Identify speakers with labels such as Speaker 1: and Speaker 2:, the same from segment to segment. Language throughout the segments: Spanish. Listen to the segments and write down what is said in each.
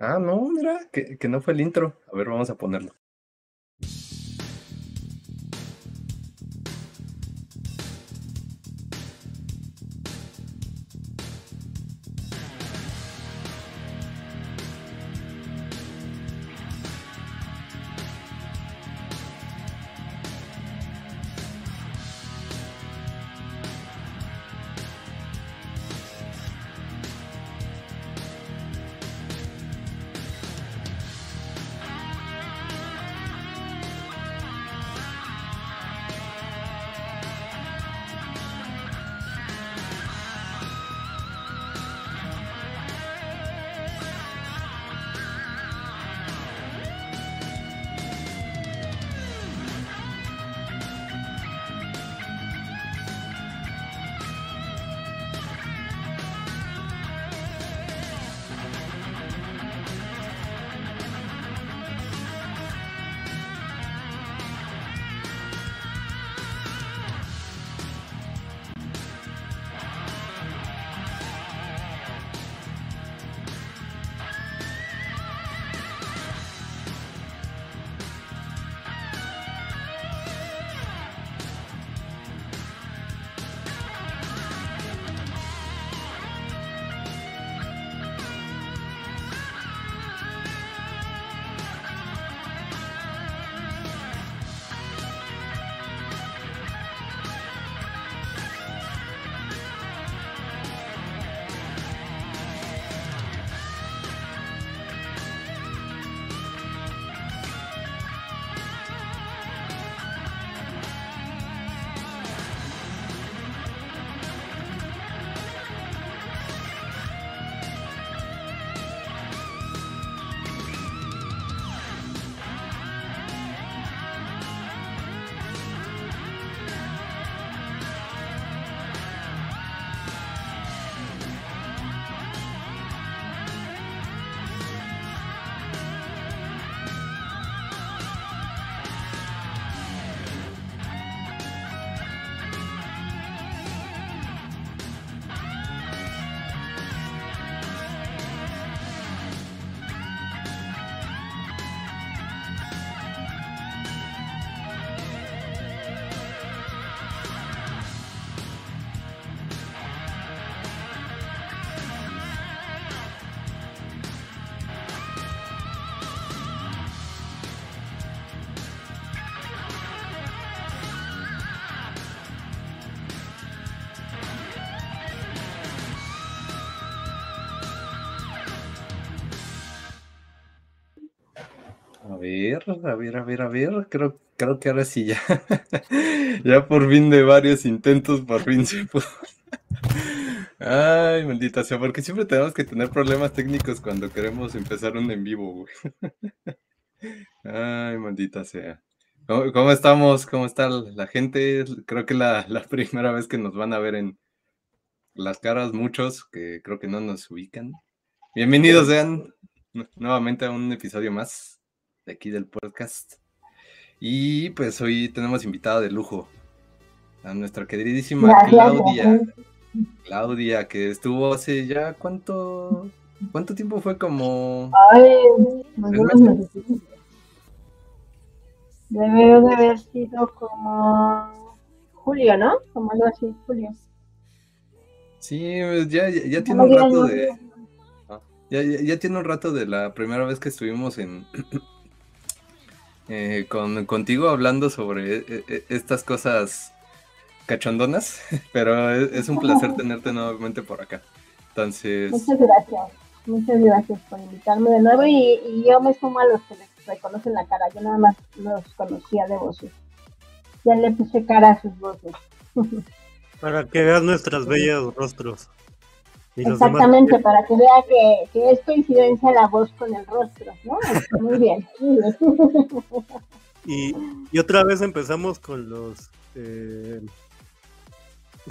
Speaker 1: Ah, no, mira, que, que no fue el intro. A ver, vamos a ponerlo. Ver, a ver, a ver, a ver. Creo, creo que ahora sí ya. ya por fin de varios intentos, por fin se pudo. Ay, maldita sea, porque siempre tenemos que tener problemas técnicos cuando queremos empezar un en vivo, güey. Ay, maldita sea. ¿Cómo, estamos? ¿Cómo está la gente? Creo que la, la primera vez que nos van a ver en las caras, muchos que creo que no nos ubican. Bienvenidos sean nuevamente a un episodio más de aquí del podcast. Y pues hoy tenemos invitada de lujo a nuestra queridísima Claudia. Claudia, que estuvo hace ya cuánto, cuánto tiempo fue como.
Speaker 2: Ay, Debe de haber sido como julio, ¿no? Como algo así, julio.
Speaker 1: Sí, pues ya, ya, tiene un rato de. Ya, ya, tiene un rato de la primera vez que estuvimos en, eh, con, contigo hablando sobre eh, eh, estas cosas cachondonas, pero es, un placer tenerte nuevamente por acá. Entonces...
Speaker 2: Muchas gracias, muchas gracias por invitarme de nuevo y, yo me sumo a los que les reconocen la cara, yo nada más los conocía de voces. Ya le puse cara a sus voces.
Speaker 3: Para que veas nuestros bellos rostros.
Speaker 2: Exactamente, para que vea que, que, es coincidencia la voz con el rostro, ¿no? Muy bien.
Speaker 3: Y, y, otra vez empezamos con los eh,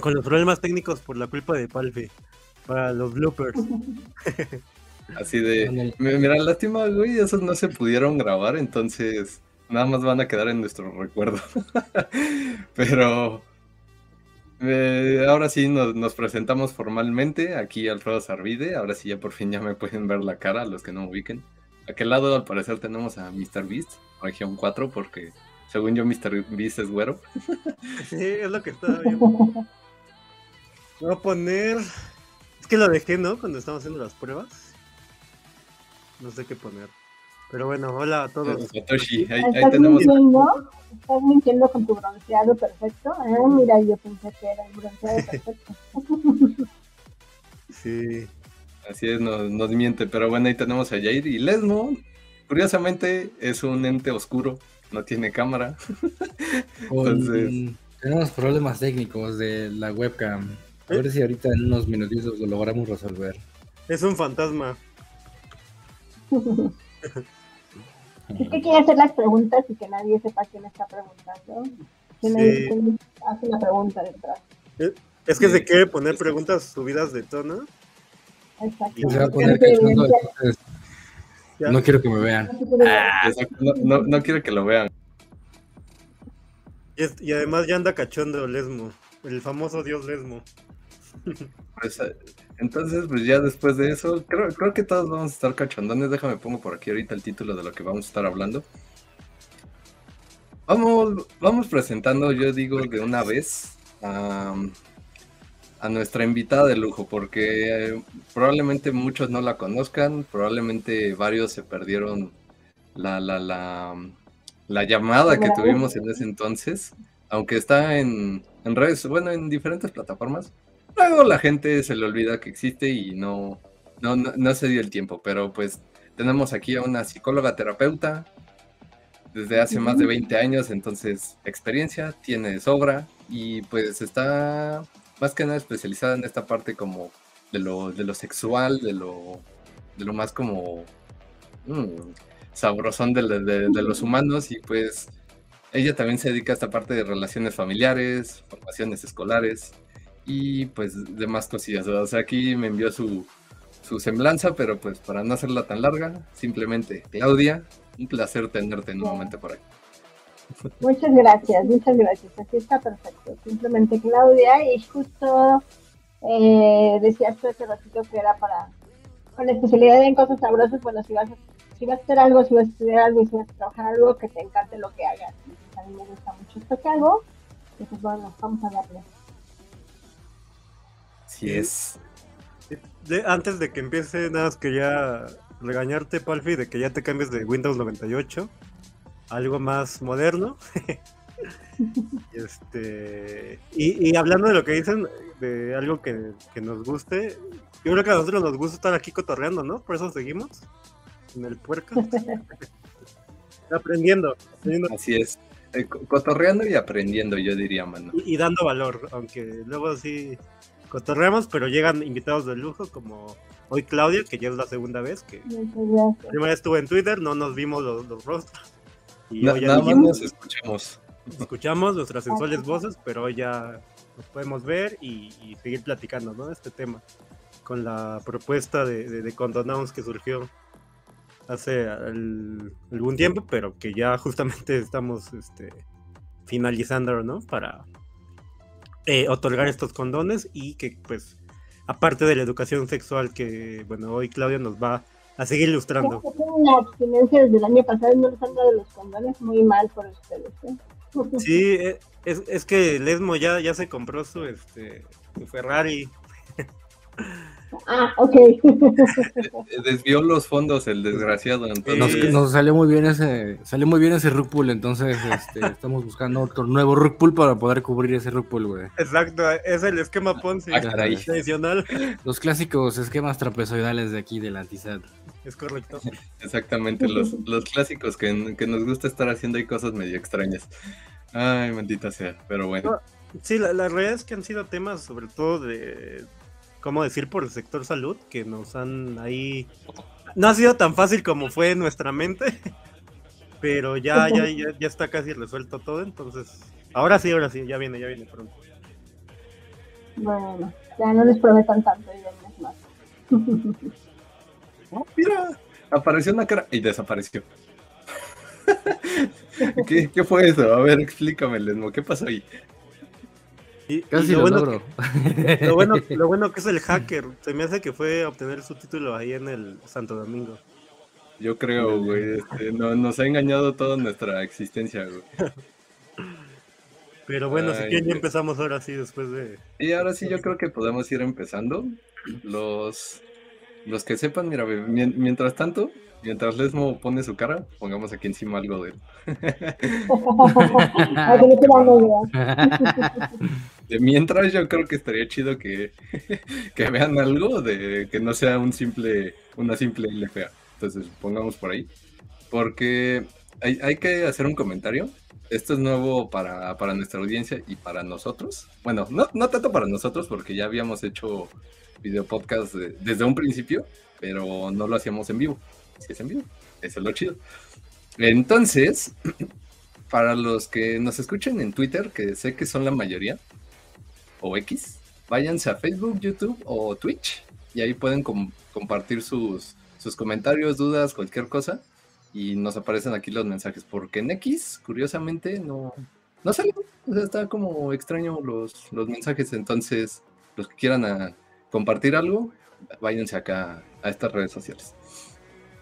Speaker 3: con los problemas técnicos por la culpa de Palfe para los bloopers.
Speaker 1: Así de, mira, lástima, güey, esos no se pudieron grabar, entonces nada más van a quedar en nuestro recuerdo. Pero Eh, ahora sí nos, presentamos formalmente. Aquí Alfredo Sarvide. Ahora sí ya por fin ya me pueden ver la cara, los que no me ubiquen. Aquel lado al parecer tenemos a Mr. Beast, región 4, porque según yo Mr. Beast es güero.
Speaker 3: Sí, es lo que estaba viendo. Voy a poner... Es que lo dejé, ¿no? Cuando estamos haciendo las pruebas. No sé qué poner. Pero bueno, hola a todos.
Speaker 1: Satoshi, ahí, ahí
Speaker 2: ¿Estás
Speaker 1: tenemos.
Speaker 2: mintiendo? ¿Estás mintiendo con tu bronceado perfecto? Ah, mira, yo pensé que era el bronceado perfecto.
Speaker 3: Sí.
Speaker 1: Así es, nos, nos miente. Pero bueno, ahí tenemos a Jair y Lesmo. Curiosamente es un ente oscuro, no tiene cámara. Entonces-
Speaker 4: Tenemos problemas técnicos de la webcam. A ver si ahorita en unos minutitos lo logramos resolver.
Speaker 3: Es un fantasma.
Speaker 2: Es que quiere hacer las preguntas y que nadie sepa quién está preguntando. Quién hace la pregunta detrás.
Speaker 3: Es que
Speaker 1: Sí.
Speaker 3: se quiere poner preguntas subidas de tono.
Speaker 2: Exacto.
Speaker 3: Y
Speaker 4: Se va a poner
Speaker 2: Quiere
Speaker 4: cachondo,
Speaker 2: evidenciar-
Speaker 4: entonces
Speaker 3: Ya.
Speaker 4: no quiero que me vean.
Speaker 1: No, no, no quiero que lo vean.
Speaker 3: Y, es- y además ya anda cachondo Lesmo. El famoso dios Lesmo.
Speaker 1: Pues, eh, entonces, pues ya después de eso, creo, creo que todos vamos a estar cachondones. Déjame pongo por aquí ahorita el título de lo que vamos a estar hablando. Vamos, vamos presentando, yo digo, de una vez a, a nuestra invitada de lujo, porque eh, probablemente muchos no la conozcan, probablemente varios se perdieron la, la, la, la llamada que tuvimos en ese entonces, aunque está en, en redes, bueno, en diferentes plataformas. Luego la gente se le olvida que existe y no, no, no, no se dio el tiempo, pero pues tenemos aquí a una psicóloga terapeuta desde hace más de 20 años, entonces experiencia, tiene de sobra y pues está más que nada especializada en esta parte como de lo, de lo sexual, de lo, de lo más como mm, sabrosón de, la- de- de los humanos y pues ella también se dedica a esta parte de relaciones familiares, formaciones escolares y pues demás cosillas. O sea, aquí me envió su, su semblanza, pero pues para no hacerla tan larga, simplemente Claudia, un placer tenerte nuevamente por aquí.
Speaker 2: Muchas gracias, muchas gracias. Así está perfecto. Simplemente Claudia y justo eh, decías tú hace ratito que era para con especialidad en cosas sabrosas. Bueno, si vas a, si vas a hacer algo, si vas a estudiar algo, si vas a trabajar algo, que te encante lo que hagas. Entonces, a mí me gusta mucho esto que hago. Entonces, bueno, vamos a darle.
Speaker 1: Así es.
Speaker 3: De- antes de que empiece, nada más quería regañarte, Palfi, de que ya te cambies de Windows 98 a algo más moderno. este y, y hablando de lo que dicen, de algo que, que nos guste, yo creo que a nosotros nos gusta estar aquí cotorreando, ¿no? Por eso seguimos en el puerco. aprendiendo, aprendiendo
Speaker 1: Así es. Eh, co- cotorreando y aprendiendo, yo diría, mano.
Speaker 3: y, y dando valor, aunque luego sí cotorreamos, pero llegan invitados de lujo como hoy Claudia, que ya es la segunda vez que. La primera vez estuve en Twitter, no nos vimos los, los rostros. Y
Speaker 1: Na-
Speaker 3: hoy ya
Speaker 1: nada más nos escuchamos.
Speaker 3: escuchamos nuestras sensuales voces, pero hoy ya nos podemos ver y, y seguir platicando ¿no? de este tema. Con la propuesta de, de, de Condonauns que surgió hace al- algún tiempo, pero que ya justamente estamos este, finalizando, ¿no? Para eh, otorgar estos condones y que, pues, aparte de la educación sexual que, bueno, hoy Claudia nos va a seguir ilustrando.
Speaker 2: Abstinencia desde el año pasado no les han dado los condones muy mal por ustedes. ¿eh?
Speaker 3: Sí, eh, es, es que Lesmo ya, ya se compró su, este, su Ferrari.
Speaker 2: Ah, ok.
Speaker 1: Eh, Desvió los fondos el desgraciado. Entonces,
Speaker 4: Nos, nos salió muy bien ese, salió muy bien ese rug pull, entonces este, estamos buscando otro nuevo rug pull para poder cubrir ese rug pull, güey.
Speaker 3: Exacto, es el esquema Ponzi
Speaker 1: Ah, caray.
Speaker 3: tradicional.
Speaker 4: Los clásicos esquemas trapezoidales de aquí del Antisat.
Speaker 3: Es correcto.
Speaker 1: Exactamente, los, los clásicos que, que nos gusta estar haciendo y cosas medio extrañas. Ay, maldita sea, pero bueno.
Speaker 3: Sí, la, la realidad es que han sido temas, sobre todo de, ¿cómo decir? Por el sector salud, que nos han ahí... No ha sido tan fácil como fue en nuestra mente, pero ya, ya, ya, ya está casi resuelto todo, entonces... Ahora sí, ahora sí, ya viene, ya viene pronto.
Speaker 2: Bueno, ya no les prometan tanto y más.
Speaker 1: Oh, mira, apareció una cara y desapareció. ¿Qué, qué fue eso? A ver, explícame, Lesmo, ¿qué pasó ahí?
Speaker 3: Y,
Speaker 4: Casi
Speaker 3: y
Speaker 4: lo,
Speaker 3: lo, bueno
Speaker 4: logro.
Speaker 3: que, lo, bueno, lo bueno que es el hacker. Se me hace que fue a obtener su título ahí en el Santo Domingo.
Speaker 1: Yo creo, güey. este, no, nos ha engañado toda nuestra existencia, güey.
Speaker 3: Pero bueno, si
Speaker 1: Ay,
Speaker 3: quieren ya empezamos ahora sí después de...
Speaker 1: Y ahora sí, yo creo que podemos ir empezando. Los, los que sepan, mira, mientras tanto, mientras Lesmo pone su cara, pongamos aquí encima algo de él. De mientras, yo creo que estaría chido que, que vean algo de que no sea un simple, una simple LFA. Entonces, pongamos por ahí. Porque hay, hay que hacer un comentario. Esto es nuevo para, para nuestra audiencia y para nosotros. Bueno, no, no tanto para nosotros, porque ya habíamos hecho video podcast de- desde un principio, pero no lo hacíamos en vivo. Si es en vivo, eso es lo chido. Entonces, para los que nos escuchen en Twitter, que sé que son la mayoría, o X, váyanse a Facebook, YouTube o Twitch y ahí pueden com- compartir sus, sus comentarios, dudas, cualquier cosa y nos aparecen aquí los mensajes porque en X, curiosamente, no, no salen, o sea, está como extraño los, los mensajes, entonces los que quieran a compartir algo, váyanse acá a estas redes sociales.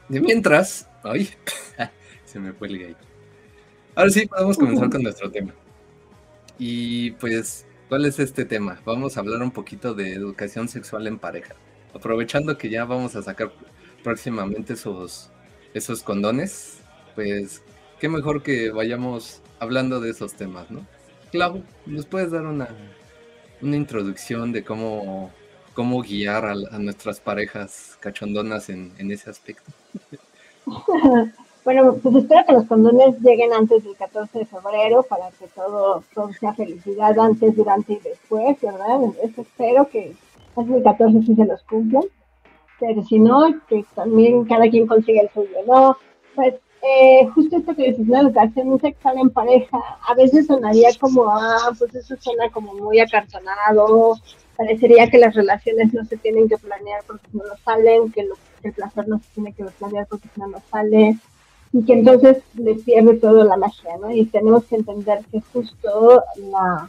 Speaker 1: De mientras, ay, se me fue el gay. Ahora sí, podemos comenzar con nuestro tema. Y pues, ¿cuál es este tema? Vamos a hablar un poquito de educación sexual en pareja. Aprovechando que ya vamos a sacar próximamente esos, esos condones, pues, qué mejor que vayamos hablando de esos temas, ¿no? Clau, ¿nos puedes dar una, una introducción de cómo, cómo guiar a, a nuestras parejas cachondonas en, ese aspecto?
Speaker 2: Bueno, pues espero que los condones lleguen antes del 14 de febrero para que todo, todo sea felicidad antes, durante y después, ¿verdad? Eso espero que antes del 14 sí se los cumplan. Pero si no, que también cada quien consiga el suyo, ¿no? Pues eh, justo esto que dices, la educación sexual en pareja, a veces sonaría como, ah, pues eso suena como muy acartonado, parecería que las relaciones no se tienen que planear porque no nos salen, que, lo, el placer no se tiene que planear porque no nos sale, y que entonces le pierde todo la magia, ¿no? Y tenemos que entender que justo la,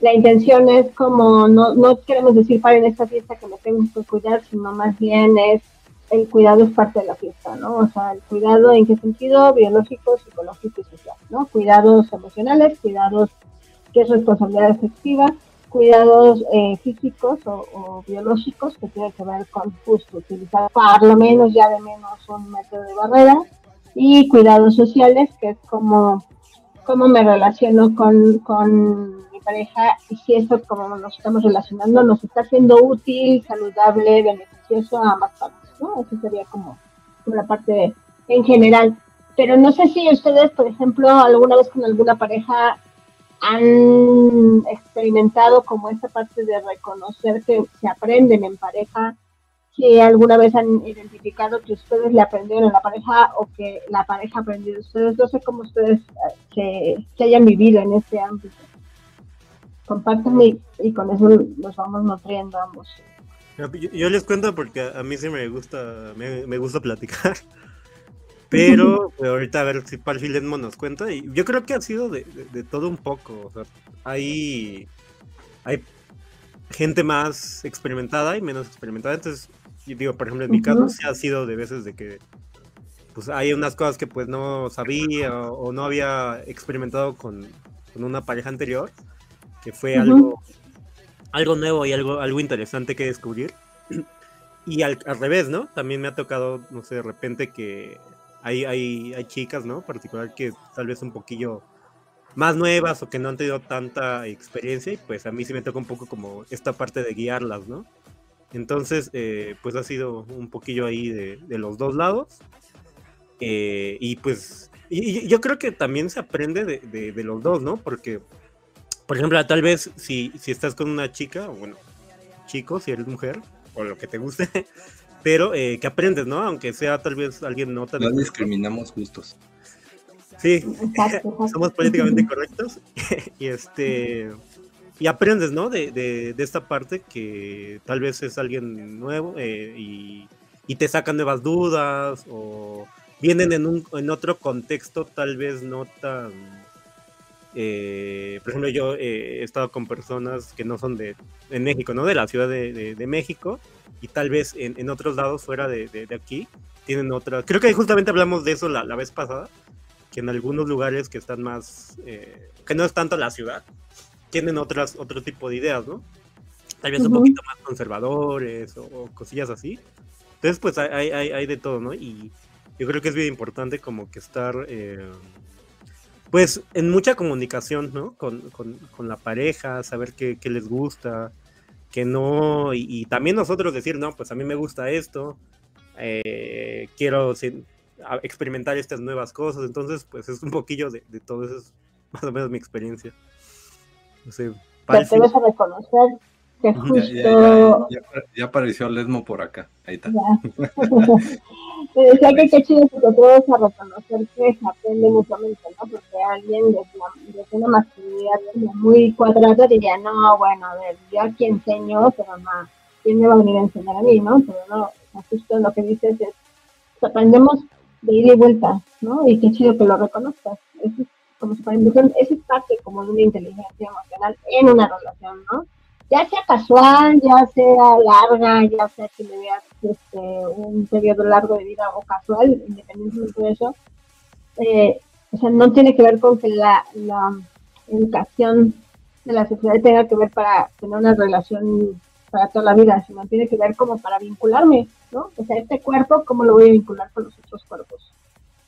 Speaker 2: la intención es como, no, no queremos decir para en esta fiesta que me tengo que cuidar, sino más bien es el cuidado es parte de la fiesta, ¿no? O sea, el cuidado en qué sentido, biológico, psicológico y social, ¿no? Cuidados emocionales, cuidados que es responsabilidad efectiva, cuidados eh, físicos o, biológicos que tienen que ver con justo utilizar por lo menos ya de menos un método de barrera y cuidados sociales que es como cómo me relaciono con, con mi pareja y si eso como nos estamos relacionando nos está siendo útil, saludable, beneficioso a ambas partes, ¿no? Eso sería como, como la parte en general. Pero no sé si ustedes, por ejemplo, alguna vez con alguna pareja han experimentado como esta parte de reconocer que se aprenden en pareja, si alguna vez han identificado que ustedes le aprendieron a la pareja o que la pareja aprendió de ustedes, no sé cómo ustedes se, se hayan vivido en este ámbito. Compártanme y con eso nos vamos nutriendo ambos.
Speaker 3: Yo, yo, les cuento porque a mí sí me gusta, me, me gusta platicar. Pero pues, ahorita a ver si Palfilenmo nos cuenta. Y yo creo que ha sido de, de, de, todo un poco. O sea, hay, hay gente más experimentada y menos experimentada. Entonces, yo digo, por ejemplo, en mi caso, sí ha sido de veces de que pues hay unas cosas que pues no sabía o, o no había experimentado con, con, una pareja anterior, que fue uh -huh. algo, algo nuevo y algo, algo interesante que descubrir. Y al, al, revés, ¿no? También me ha tocado, no sé, de repente que hay, hay, hay chicas, ¿no? Particular que tal vez un poquillo más nuevas o que no han tenido tanta experiencia y pues a mí sí me toca un poco como esta parte de guiarlas, ¿no? Entonces, eh, pues ha sido un poquillo ahí de, de los dos lados. Eh, y pues y, yo creo que también se aprende de, de, de, los dos, ¿no? Porque, por ejemplo, tal vez si, si estás con una chica, o bueno, chico, si eres mujer, o lo que te guste, pero eh, que aprendes, ¿no? Aunque sea tal vez alguien no tan...
Speaker 1: No discriminamos gustos.
Speaker 3: Sí, somos políticamente correctos y este y aprendes, ¿no? De, de, de, esta parte que tal vez es alguien nuevo eh, y, y, te sacan nuevas dudas o vienen en, un, en otro contexto tal vez no tan eh, por ejemplo, yo eh, he estado con personas que no son de, México, ¿no? De la Ciudad de, México y tal vez en, otros lados fuera de, aquí tienen otra. Creo que justamente hablamos de eso la, vez pasada, que en algunos lugares que están más, eh, que no es tanto la ciudad, tienen otras, otro tipo de ideas, ¿no? Tal vez un poquito más conservadores o, cosillas así. Entonces, pues hay, hay, hay, de todo, ¿no? Y yo creo que es bien importante como que estar pues en mucha comunicación, ¿no? Con, la pareja, saber qué, les gusta, que no, y, también nosotros decir, no, pues a mí me gusta esto, eh, quiero experimentar estas nuevas cosas, entonces pues es un poquillo de, todo eso, es más o menos mi experiencia.
Speaker 2: No sé, te vas a reconocer que justo...
Speaker 1: Ya, apareció Lesmo por acá, ahí está.
Speaker 2: Te decía que qué chido que todos a reconocer que se aprende mutuamente, ¿no? Porque alguien desde, una masculinidad muy cuadrada diría, no, bueno, a ver, yo aquí enseño, pero no, ¿quién me va a venir a enseñar a mí, no? Pero no, justo lo que dices es, aprendemos de ida y vuelta, ¿no? Y qué chido que lo reconozcas. Eso es como eso es parte como de una inteligencia emocional en una relación, ¿no? Ya sea casual, ya sea larga, ya sea que me veas este, un periodo largo de vida o casual, independientemente de eso, eh, o sea, no tiene que ver con que la, la educación de la sociedad tenga que ver para tener una relación para toda la vida, sino tiene que ver como para vincularme, ¿no? O sea, este cuerpo, ¿cómo lo voy a vincular con los otros cuerpos?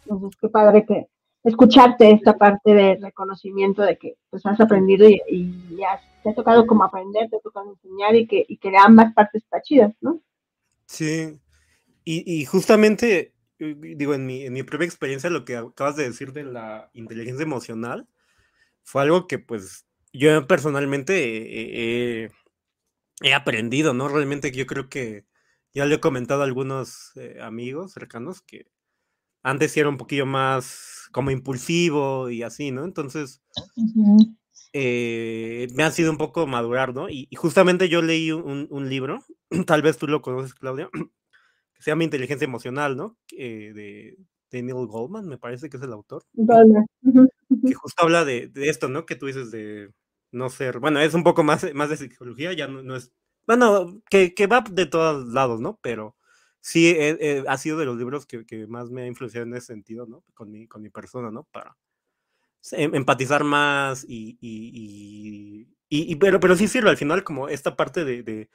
Speaker 2: Entonces, qué padre que, escucharte esta parte de reconocimiento de que pues has aprendido y, ya te ha tocado como aprender, te ha tocado enseñar y que, y que ambas partes está chidas, ¿no?
Speaker 3: Sí, y, justamente, eh, digo, en mi, en mi propia experiencia, lo que acabas de decir de la inteligencia emocional fue algo que pues yo personalmente he aprendido, ¿no? Realmente yo creo que ya le he comentado a algunos eh, amigos cercanos que antes era un poquillo más como impulsivo y así, ¿no? Entonces, eh, me ha sido un poco madurar, ¿no? Y, justamente yo leí un, libro, tal vez tú lo conoces, Claudia, que se llama Inteligencia Emocional, ¿no? Eh, de Daniel Goldman, me parece que es el autor. Que justo habla de, esto, ¿no? Que tú dices de no ser, bueno, es un poco más, más de psicología, ya no, es, bueno, que, que va de todos lados, ¿no? Pero sí eh, eh, ha sido de los libros que, más me ha influenciado en ese sentido, ¿no? Con mi, con mi persona, ¿no? Para em, empatizar más y, y, pero, pero sí sirve al final como esta parte de,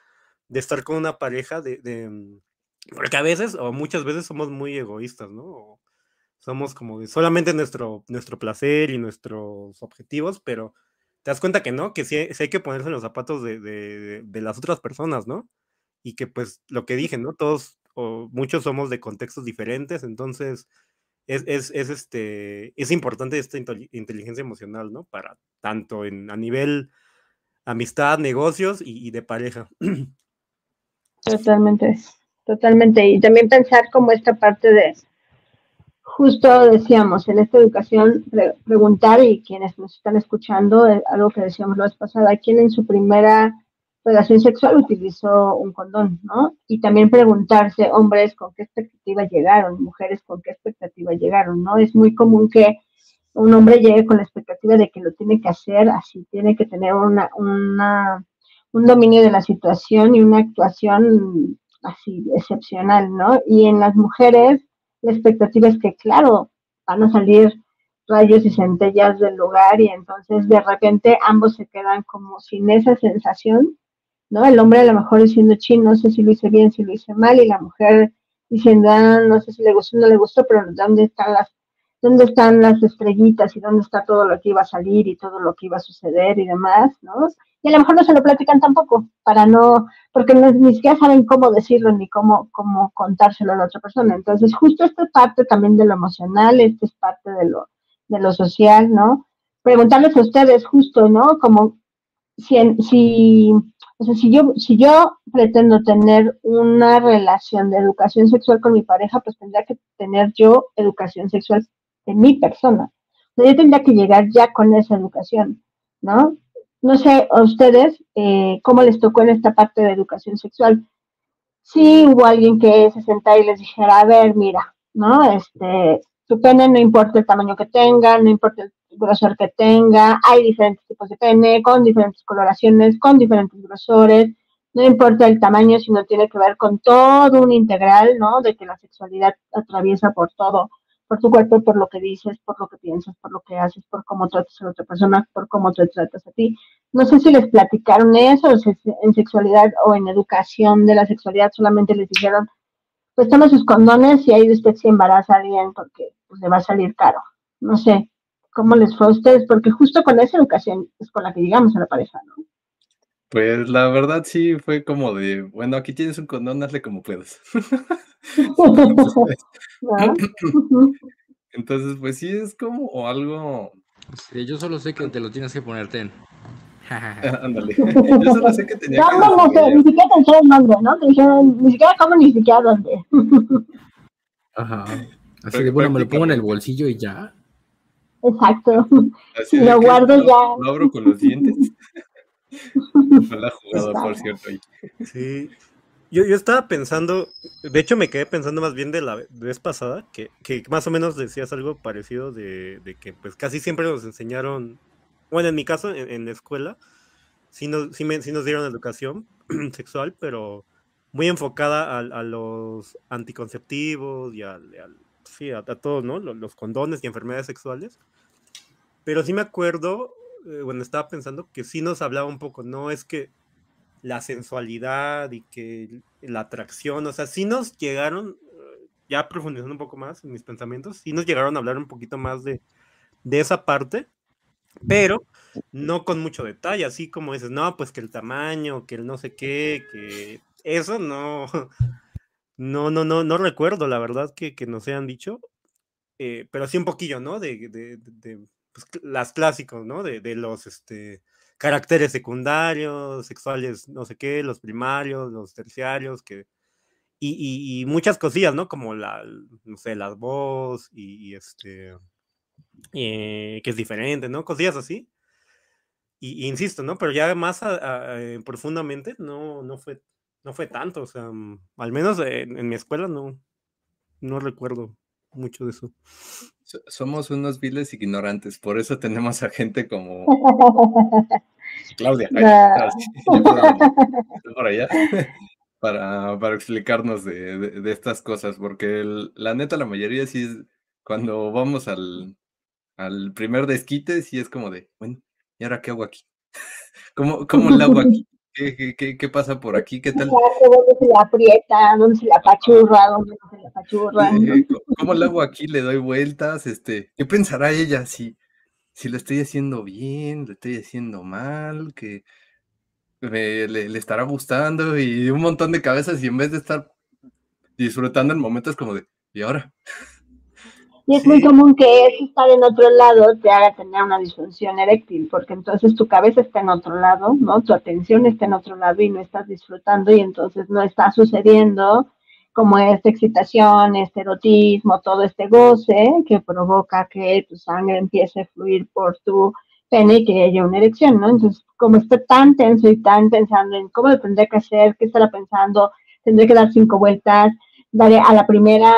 Speaker 3: estar con una pareja, de, mm, porque a veces o muchas veces somos muy egoístas, ¿no? somos como de solamente nuestro, nuestro placer y nuestros objetivos, pero te das cuenta que no, que sí, hay que ponerse en los zapatos de, de, las otras personas, ¿no? Y que pues lo que dije, ¿no? Todos o muchos somos de contextos diferentes, entonces es, es, es este, es importante esta inteligencia emocional, ¿no? Para tanto en, a nivel amistad, negocios y, de pareja.
Speaker 2: Totalmente, totalmente. Y también pensar como esta parte de, justo decíamos, en esta educación, preguntar y quienes nos están escuchando, eh, algo que decíamos la vez pasada, ¿quién en su primera relación sexual utilizó un condón, ¿no? Y también preguntarse, hombres, ¿con qué expectativa llegaron? Mujeres, ¿con qué expectativa llegaron? ¿No? Es muy común que un hombre llegue con la expectativa de que lo tiene que hacer así, tiene que tener una, una, un dominio de la situación y una actuación así excepcional, ¿no? Y en las mujeres la expectativa es que, claro, van a salir rayos y centellas del lugar y entonces de repente ambos se quedan como sin esa sensación ¿no? El hombre a lo mejor diciendo, chino, no sé si lo hice bien, si lo hice mal, y la mujer diciendo, ah, no sé si le gustó no le gustó, pero ¿dónde están las dónde están las estrellitas y dónde está todo lo que iba a salir y todo lo que iba a suceder y demás, ¿no? Y a lo mejor no se lo platican tampoco, para no, porque ni siquiera saben cómo decirlo ni cómo, cómo contárselo a la otra persona. Entonces, justo esta es parte también de lo emocional, esta es parte de lo, de lo social, ¿no? Preguntarles a ustedes justo, ¿no? Como si, si o sea, si yo, si yo pretendo tener una relación de educación sexual con mi pareja, pues tendría que tener yo educación sexual en mi persona. O yo tendría que llegar ya con esa educación, ¿no? No sé a ustedes eh, cómo les tocó en esta parte de educación sexual. Si hubo alguien que se sentara y les dijera, a ver, mira, ¿no? Este, tu pene no importa el tamaño que tenga, no importa grosor que tenga, hay diferentes tipos de pene, con diferentes coloraciones, con diferentes grosores, no importa el tamaño, sino tiene que ver con todo un integral, ¿no? De que la sexualidad atraviesa por todo, por tu cuerpo, por lo que dices, por lo que piensas, por lo que haces, por cómo tratas a la otra persona, por cómo te tratas a ti. No sé si les platicaron eso, en sexualidad o en educación de la sexualidad solamente les dijeron, pues toma sus condones y ahí usted se embaraza bien porque pues, le va a salir caro. No sé, ¿cómo les fue a ustedes? Porque justo con esa educación es con la que llegamos a la pareja, ¿no?
Speaker 1: Pues la verdad sí fue como de, bueno, aquí tienes un condón, hazle como puedas. Entonces, pues sí es como algo.
Speaker 4: Sí, yo solo sé que te lo tienes que poner ten.
Speaker 1: Ándale. yo solo sé que tenía
Speaker 2: no, No, no sé, ni siquiera pensé el nombre, ¿no? Te dijeron, ni siquiera cómo, ni siquiera dónde.
Speaker 4: Ajá. Así de, bueno, me lo pongo en el bolsillo y ya.
Speaker 2: Exacto. Así lo guardo ya.
Speaker 1: Lo abro con los dientes. la jugada, por cierto.
Speaker 3: Sí. Yo, yo, estaba pensando, de hecho me quedé pensando más bien de la vez pasada, que, que más o menos decías algo parecido de, de, que pues casi siempre nos enseñaron, bueno, en mi caso, en, la escuela, sí nos, sí, me, sí nos dieron educación sexual, pero muy enfocada a, a los anticonceptivos y al, sí, a, a, todos, ¿no? Los, los condones y enfermedades sexuales. Pero sí me acuerdo eh, bueno, estaba pensando que sí nos hablaba un poco, no es que la sensualidad y que la atracción, o sea, sí nos llegaron, eh, ya profundizando un poco más en mis pensamientos, sí nos llegaron a hablar un poquito más de, de esa parte, pero no con mucho detalle, así como dices, no, pues que el tamaño, que el no sé qué, que eso no, no, no, no, no recuerdo, la verdad, que, que nos hayan dicho, eh, pero sí un poquillo, ¿no? De, de, de, pues, las clásicos, ¿no? De, de, los este, caracteres secundarios, sexuales, no sé qué, los primarios, los terciarios, que, y, y, muchas cosillas, ¿no? Como la, no sé, las voz y, este, eh, que es diferente, ¿no? Cosillas así. Y, insisto, ¿no? Pero ya más profundamente no, no, fue, no fue tanto, o sea, mm, al menos en, en mi escuela no, no recuerdo mucho de eso.
Speaker 1: Somos unos viles ignorantes, por eso tenemos a gente como Claudia, por allá, para, para explicarnos de, de, estas cosas, porque la neta, la mayoría sí es cuando vamos al, al primer desquite, sí es como de, bueno, ¿y ahora qué hago aquí? ¿Cómo, cómo lo hago aquí? ¿Qué, qué, qué, pasa por aquí? ¿Qué tal?
Speaker 2: ¿Dónde se la aprieta? ¿Dónde se la pachurra? ¿Dónde se la pachurra?
Speaker 1: Eh, ¿Cómo lo hago aquí? ¿Le doy vueltas? Este, ¿Qué pensará ella si, si lo estoy haciendo bien, lo estoy haciendo mal? que le, le, estará gustando? Y un montón de cabezas y en vez de estar disfrutando el momento es como de, ¿y ahora?
Speaker 2: Y es muy común que eso estar en otro lado te haga tener una disfunción eréctil, porque entonces tu cabeza está en otro lado, ¿no? Tu atención está en otro lado y no estás disfrutando y entonces no está sucediendo como esta excitación, este erotismo, todo este goce que provoca que tu sangre empiece a fluir por tu pene y que haya una erección, ¿no? Entonces, como está tan tenso y tan pensando en cómo lo tendré que hacer, qué estará pensando, tendré que dar cinco vueltas, daré a la primera,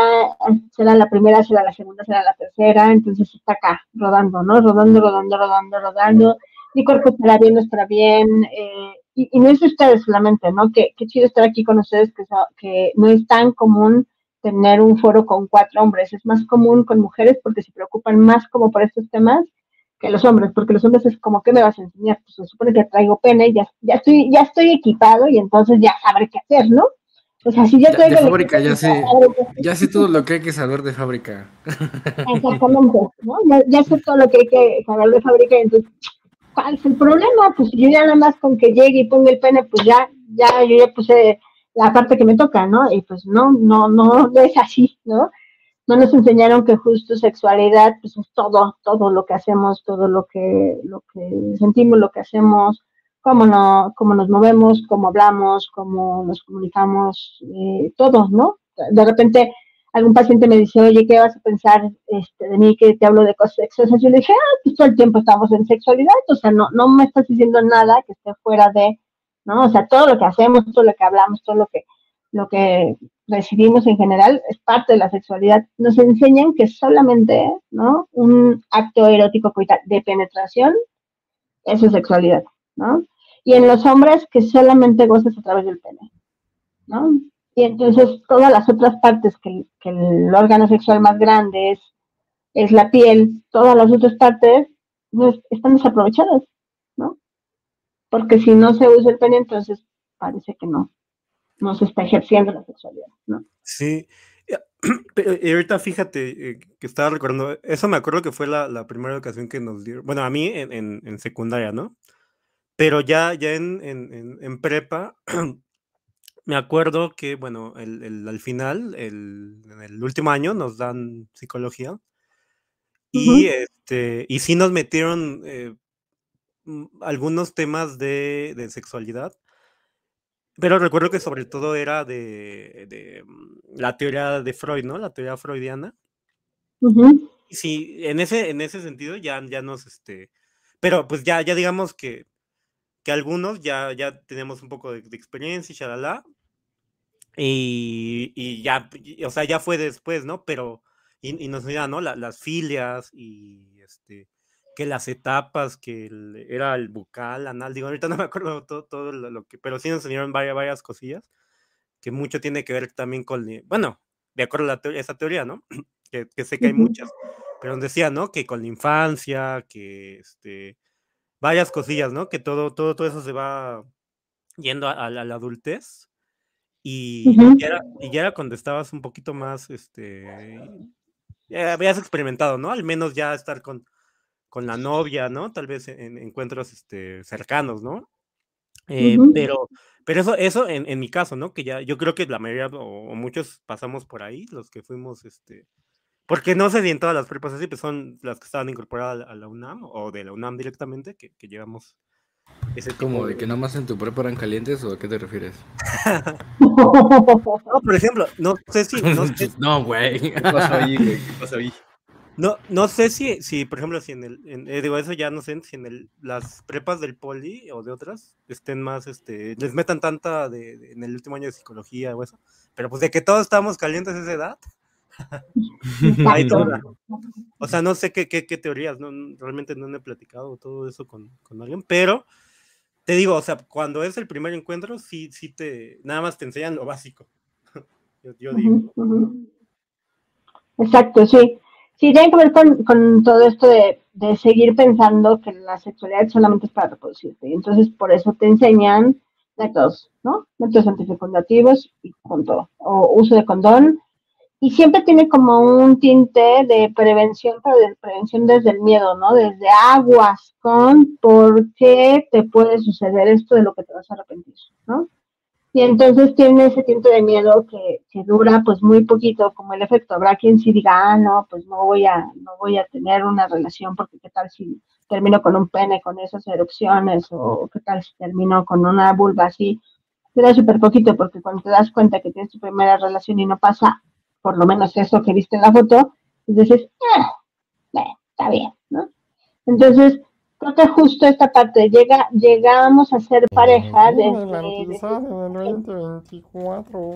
Speaker 2: será la primera, será la segunda, será la tercera, entonces está acá, rodando, ¿no? Rodando, rodando, rodando, rodando. Mi cuerpo estará bien, no estará bien. Eh, y, y, no es ustedes solamente, ¿no? Qué, qué chido estar aquí con ustedes, que, que no es tan común tener un foro con cuatro hombres, es más común con mujeres porque se preocupan más como por estos temas que los hombres, porque los hombres es como, ¿qué me vas a enseñar? Pues se supone que traigo pene ya, ya, estoy, ya estoy equipado y entonces ya sabré qué hacer, ¿no? O sea, si yo
Speaker 4: ya, de fábrica, ya sé, ya sé todo lo que hay que saber de fábrica.
Speaker 2: Exactamente, ¿no? Ya, ya, sé todo lo que hay que saber de fábrica, entonces, ¿cuál es el problema? Pues yo ya nada más con que llegue y ponga el pene, pues ya, ya, yo ya puse la parte que me toca, ¿no? Y pues no, no, no, no es así, ¿no? No nos enseñaron que justo sexualidad, pues es todo, todo lo que hacemos, todo lo que, lo que sentimos, lo que hacemos, cómo, no, cómo nos movemos, cómo hablamos, cómo nos comunicamos, eh, todo, ¿no? De repente algún paciente me dice, oye, ¿qué vas a pensar este, de mí que te hablo de cosas sexuales? Yo le dije, ah, pues todo el tiempo estamos en sexualidad, o sea, no, no me estás diciendo nada que esté fuera de, ¿no? O sea, todo lo que hacemos, todo lo que hablamos, todo lo que lo que recibimos en general es parte de la sexualidad. Nos enseñan que solamente, ¿no? Un acto erótico de penetración, eso es sexualidad, ¿no? Y en los hombres que solamente gozas a través del pene, ¿no? Y entonces todas las otras partes que, el órgano sexual más grande es, es la piel, todas las otras partes pues, están desaprovechadas, ¿no? Porque si no se usa el pene, entonces parece que no, no se está ejerciendo la sexualidad, ¿no?
Speaker 3: Sí. Y ahorita fíjate eh, que estaba recordando, eso me acuerdo que fue la, primera ocasión que nos dieron, bueno, a mí en, secundaria, ¿no? Pero ya, ya en, en prepa, me acuerdo que, bueno, el, al final, el, en el último año nos dan psicología y, este, y sí nos metieron eh, mm, algunos temas de, de, sexualidad, pero recuerdo que sobre todo era de, de, mm, la teoría de Freud, ¿no? La teoría freudiana. Y sí, en ese, en ese sentido ya, ya nos, este, pero pues ya, ya digamos que, que algunos ya, ya tenemos un poco de, de experiencia y shalala, y, y ya, o sea, ya fue después, ¿no? Pero, y, nos enseñaban, ¿no? las filias y este, que las etapas, que era el bucal, anal, digo, ahorita no me acuerdo todo, todo lo, que, pero sí nos enseñaron varias, varias cosillas, que mucho tiene que ver también con, bueno, de acuerdo a esa teoría, ¿no? Que, que sé que hay muchas, pero decía, ¿no? Que con la infancia, que este, varias cosillas, ¿no? Que todo, todo, todo eso se va yendo a la adultez y, ya era, y, ya era, cuando estabas un poquito más, este, ya habías experimentado, ¿no? Al menos ya estar con, con la novia, ¿no? Tal vez en, encuentros este, cercanos, ¿no? Eh, pero, pero eso, eso en, en, mi caso, ¿no? Que ya, yo creo que la mayoría o, muchos pasamos por ahí, los que fuimos, este, porque no sé si en todas las prepas así, pues son las que estaban incorporadas a la UNAM o de la UNAM directamente, que, que llevamos
Speaker 4: ¿Es como de que nada más en tu prepa eran calientes o a qué te refieres?
Speaker 3: no, por ejemplo, no sé si. No, sé...
Speaker 4: no güey.
Speaker 1: ¿Qué pasó ahí, güey? ¿Qué pasó ahí?
Speaker 3: No, no sé si, si, por ejemplo, si en el, eh, digo, eso ya no sé, si en el, las prepas del poli o de otras estén más, este, les metan tanta de, en el último año de psicología o eso, pero pues de que todos estábamos calientes a esa edad, hay duda. O sea, no sé qué, qué, qué teorías, no, realmente no he platicado todo eso con, con alguien, pero te digo, o sea, cuando es el primer encuentro, sí, sí te, nada más te enseñan lo básico. yo, digo.
Speaker 2: Exacto, sí. Sí, tiene que ver con, con todo esto de, de, seguir pensando que la sexualidad solamente es para reproducirte. Y entonces, por eso te enseñan métodos, ¿no? Métodos antifecundativos y punto. O uso de condón, y siempre tiene como un tinte de prevención, pero de prevención desde el miedo, ¿no? Desde aguas con por qué te puede suceder esto de lo que te vas a arrepentir, ¿no? Y entonces tiene ese tinte de miedo que, que dura pues muy poquito, como el efecto. Habrá quien sí diga, ah, no, pues no voy a, no voy a tener una relación porque qué tal si termino con un pene con esas erupciones o qué tal si termino con una vulva así. Dura súper poquito porque cuando te das cuenta que tienes tu primera relación y no pasa por lo menos eso que viste en la foto, y dices, eh, está bien, ¿no? Entonces, creo que justo esta parte, llega, llegamos a ser pareja desde...
Speaker 5: En el 2024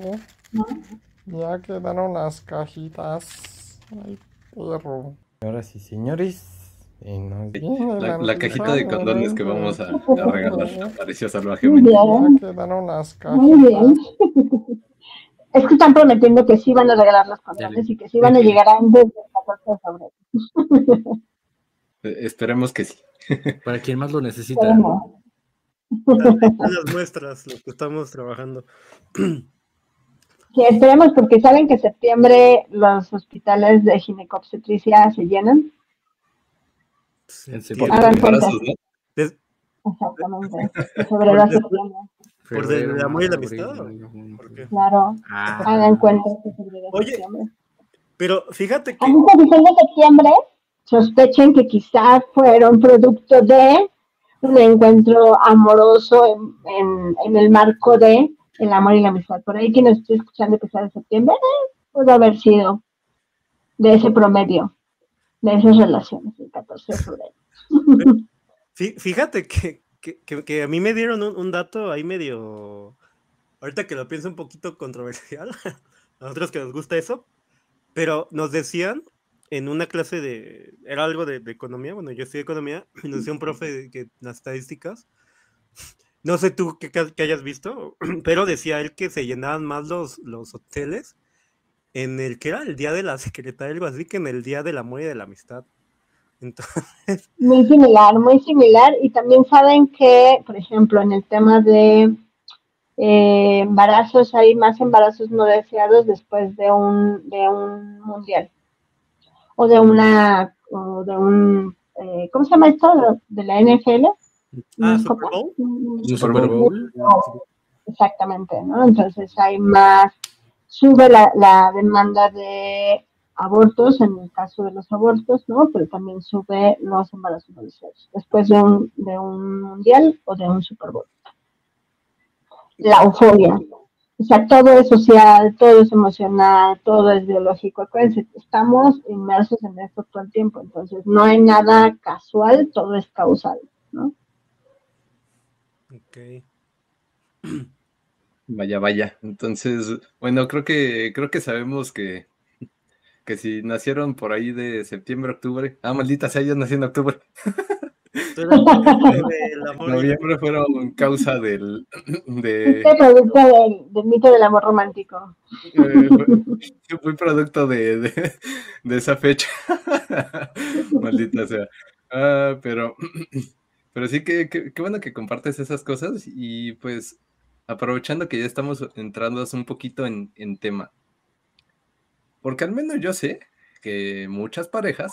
Speaker 5: ya quedaron las cajitas. Ay, perro. Ahora sí, señores.
Speaker 1: La, la, cajita de condones que vamos a, a regalar apareció salvajemente. Ya
Speaker 5: quedaron las cajitas.
Speaker 2: Es que están prometiendo que sí van a regalar los condones y que sí van a llegar antes del 14 de febrero.
Speaker 1: Eh, esperemos que sí.
Speaker 4: Para quien más lo necesita.
Speaker 3: Las muestras, lo que estamos trabajando.
Speaker 2: Sí, esperemos porque saben que en septiembre los hospitales de ginecobstetricia se llenan.
Speaker 3: En septiembre.
Speaker 2: Exactamente. Sobre a septiembre.
Speaker 3: ¿Por el amor y la amistad?
Speaker 2: Claro, ah. hagan cuenta.
Speaker 3: Oye, pero fíjate que...
Speaker 2: A de septiembre sospechen que quizás fueron producto de un encuentro amoroso en, en, el marco de el amor y la amistad. Por ahí quien estoy escuchando que sea de septiembre, pudo haber sido de ese promedio, de esas relaciones del 14 de febrero.
Speaker 3: Fíjate que, que, a mí me dieron un, dato ahí medio, ahorita que lo pienso un poquito controversial, a nosotros que nos gusta eso, pero nos decían en una clase de, era algo de, economía, bueno, yo estudié economía, y nos decía un profe que las estadísticas, no sé tú qué, hayas visto, pero decía él que se llenaban más los, los hoteles en el que era el día de la secretaria, algo así, que en el día del amor y de la amistad. Entonces...
Speaker 2: Muy similar, muy similar. Y también saben que, por ejemplo, en el tema de eh, embarazos, hay más embarazos no deseados después de un, de un mundial. O de una, o de un, eh, ¿cómo se llama esto? De la NFL.
Speaker 3: Ah, Super Bowl.
Speaker 4: Super Bowl.
Speaker 2: Exactamente, ¿no? Entonces hay más, sube la, la demanda de abortos en el caso de los abortos, ¿no? Pero también sube los embarazos no deseados después de un, de un mundial o de un Super Bowl. La euforia. O sea, todo es social, todo es emocional, todo es biológico. Acuérdense, estamos inmersos en esto todo el tiempo, entonces no hay nada casual, todo es causal, ¿no?
Speaker 3: Ok.
Speaker 1: Vaya, vaya. Entonces, bueno, creo que creo que sabemos que que si nacieron por ahí de septiembre, octubre. Ah, maldita sea, yo nací en octubre. Noviembre fueron causa del. De,
Speaker 2: este producto del, mito del amor romántico.
Speaker 1: Eh, fui producto de, de, esa fecha. Maldita sea. Ah, pero, pero sí que, que, bueno que compartes esas cosas y pues aprovechando que ya estamos entrando un poquito en, en tema. Porque al menos yo sé que muchas parejas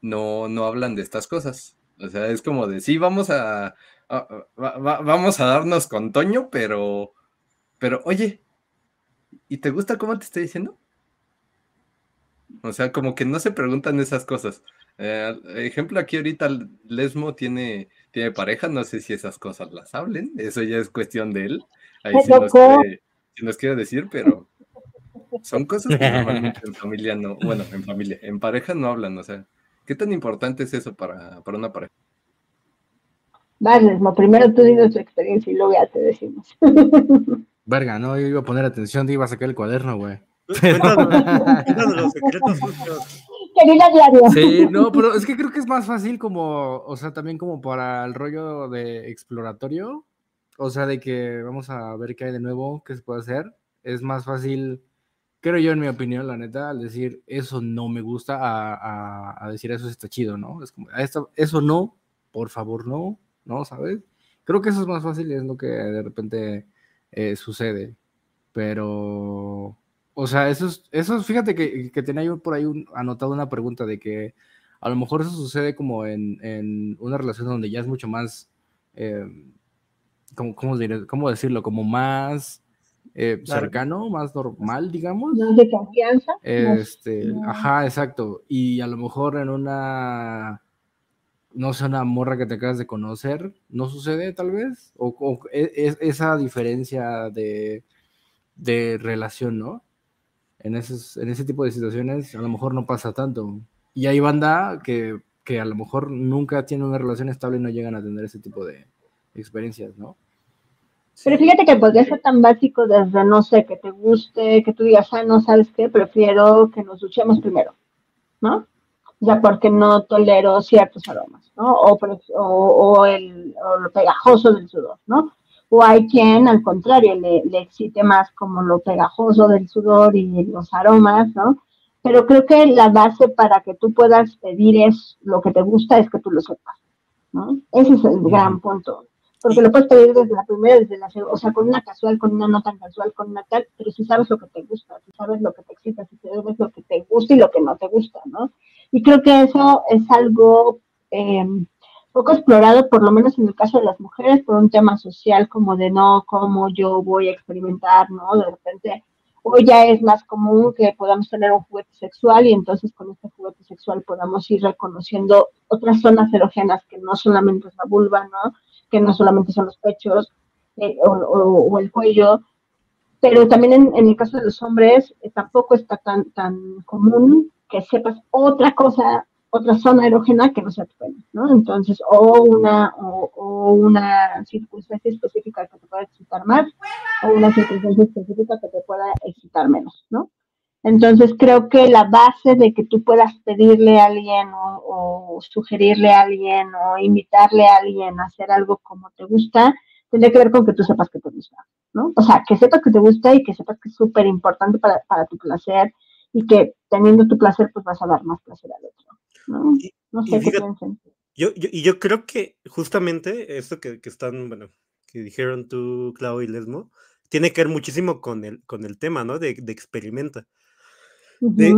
Speaker 1: no, no hablan de estas cosas. O sea, es como de, sí, vamos a, vamos a darnos con Toño, pero, pero, oye, ¿y te gusta cómo te estoy diciendo? O sea, como que no se preguntan esas cosas. Eh, ejemplo, aquí ahorita Lesmo tiene, tiene pareja, no sé si esas cosas las hablen, eso ya es cuestión de él. Ahí sí nos, quiere, nos quiere decir, pero, son cosas que normalmente en familia no, bueno, en familia, en pareja no hablan, o sea, ¿qué tan importante es eso para, para una pareja?
Speaker 2: Vale, primero tú dices tu experiencia y luego ya te decimos.
Speaker 4: Verga, no, yo iba a poner atención, te iba a sacar el cuaderno, güey.
Speaker 3: los secretos
Speaker 2: diario.
Speaker 4: Sí, no, pero es que creo que es más fácil como, o sea, también como para el rollo de exploratorio, o sea, de que vamos a ver qué hay de nuevo, qué se puede hacer. Es más fácil creo yo, en mi opinión, la neta, al decir eso no me gusta, a, decir eso está chido, ¿no? Es como, esto, eso no, por favor, no, ¿no? ¿Sabes? Creo que eso es más fácil y es lo que de repente eh, sucede. Pero, o sea, eso es, eso fíjate que, que tenía yo por ahí anotado una pregunta de que a lo mejor eso sucede como en, una relación donde ya es mucho más, eh, ¿cómo, ¿cómo decirlo? Como más eh, cercano, más normal, digamos.
Speaker 2: Más de confianza.
Speaker 4: Este, ajá, exacto. Y a lo mejor en una, no sé, una morra que te acabas de conocer, ¿no sucede tal vez? O, es, esa diferencia de, de relación, ¿no? En, esos, en ese tipo de situaciones a lo mejor no pasa tanto. Y hay banda que, que a lo mejor nunca tiene una relación estable y no llegan a tener ese tipo de experiencias, ¿no?
Speaker 2: Pero fíjate que podría ser tan básico desde, no sé, que te guste, que tú digas, ah, no sabes qué, prefiero que nos duchemos primero, ¿no? Ya porque no tolero ciertos aromas, ¿no? O, o, el, o lo pegajoso del sudor, ¿no? O hay quien, al contrario, le, le excite más como lo pegajoso del sudor y los aromas, ¿no? Pero creo que la base para que tú puedas pedir es lo que te gusta es que tú lo sepas, ¿no? Ese es el gran punto porque lo puedes pedir desde la primera, desde la segunda, o sea, con una casual, con una no tan casual, con una tal, pero si sabes lo que te gusta, si sabes lo que te excita, si sabes lo que te gusta y lo que no te gusta, ¿no? Y creo que eso es algo em, poco explorado, por lo menos en el caso de las mujeres, por un tema social como de no, cómo yo voy a experimentar, ¿no? De repente, hoy ya es más común que podamos tener un juguete sexual y entonces con este juguete sexual podamos ir reconociendo otras zonas erógenas que no solamente es la vulva, ¿no? Que no solamente son los pechos eh, o, el cuello, pero también en, el caso de los hombres eh, tampoco está tan, tan común que sepas otra cosa otra zona erógena que no sea tu pene, ¿no? Entonces, o una, o, una circunstancia específica que te pueda excitar más, o una circunstancia específica que te pueda excitar menos, ¿no? Entonces creo que la base de que tú puedas pedirle a alguien o, sugerirle a alguien o invitarle a alguien a hacer algo como te gusta, tendría que ver con que tú sepas que te gusta, ¿no? O sea, que sepas que te gusta y que sepas que es súper importante para, para tu placer y que teniendo tu placer pues vas a dar más placer al otro. ¿no? sé qué piensan.
Speaker 3: Yo, yo, y yo creo que justamente esto que, que, están, bueno, que dijeron tú, Clau y Lesmo, tiene que ver muchísimo con el, con el tema, ¿no? De, de experimenta. De,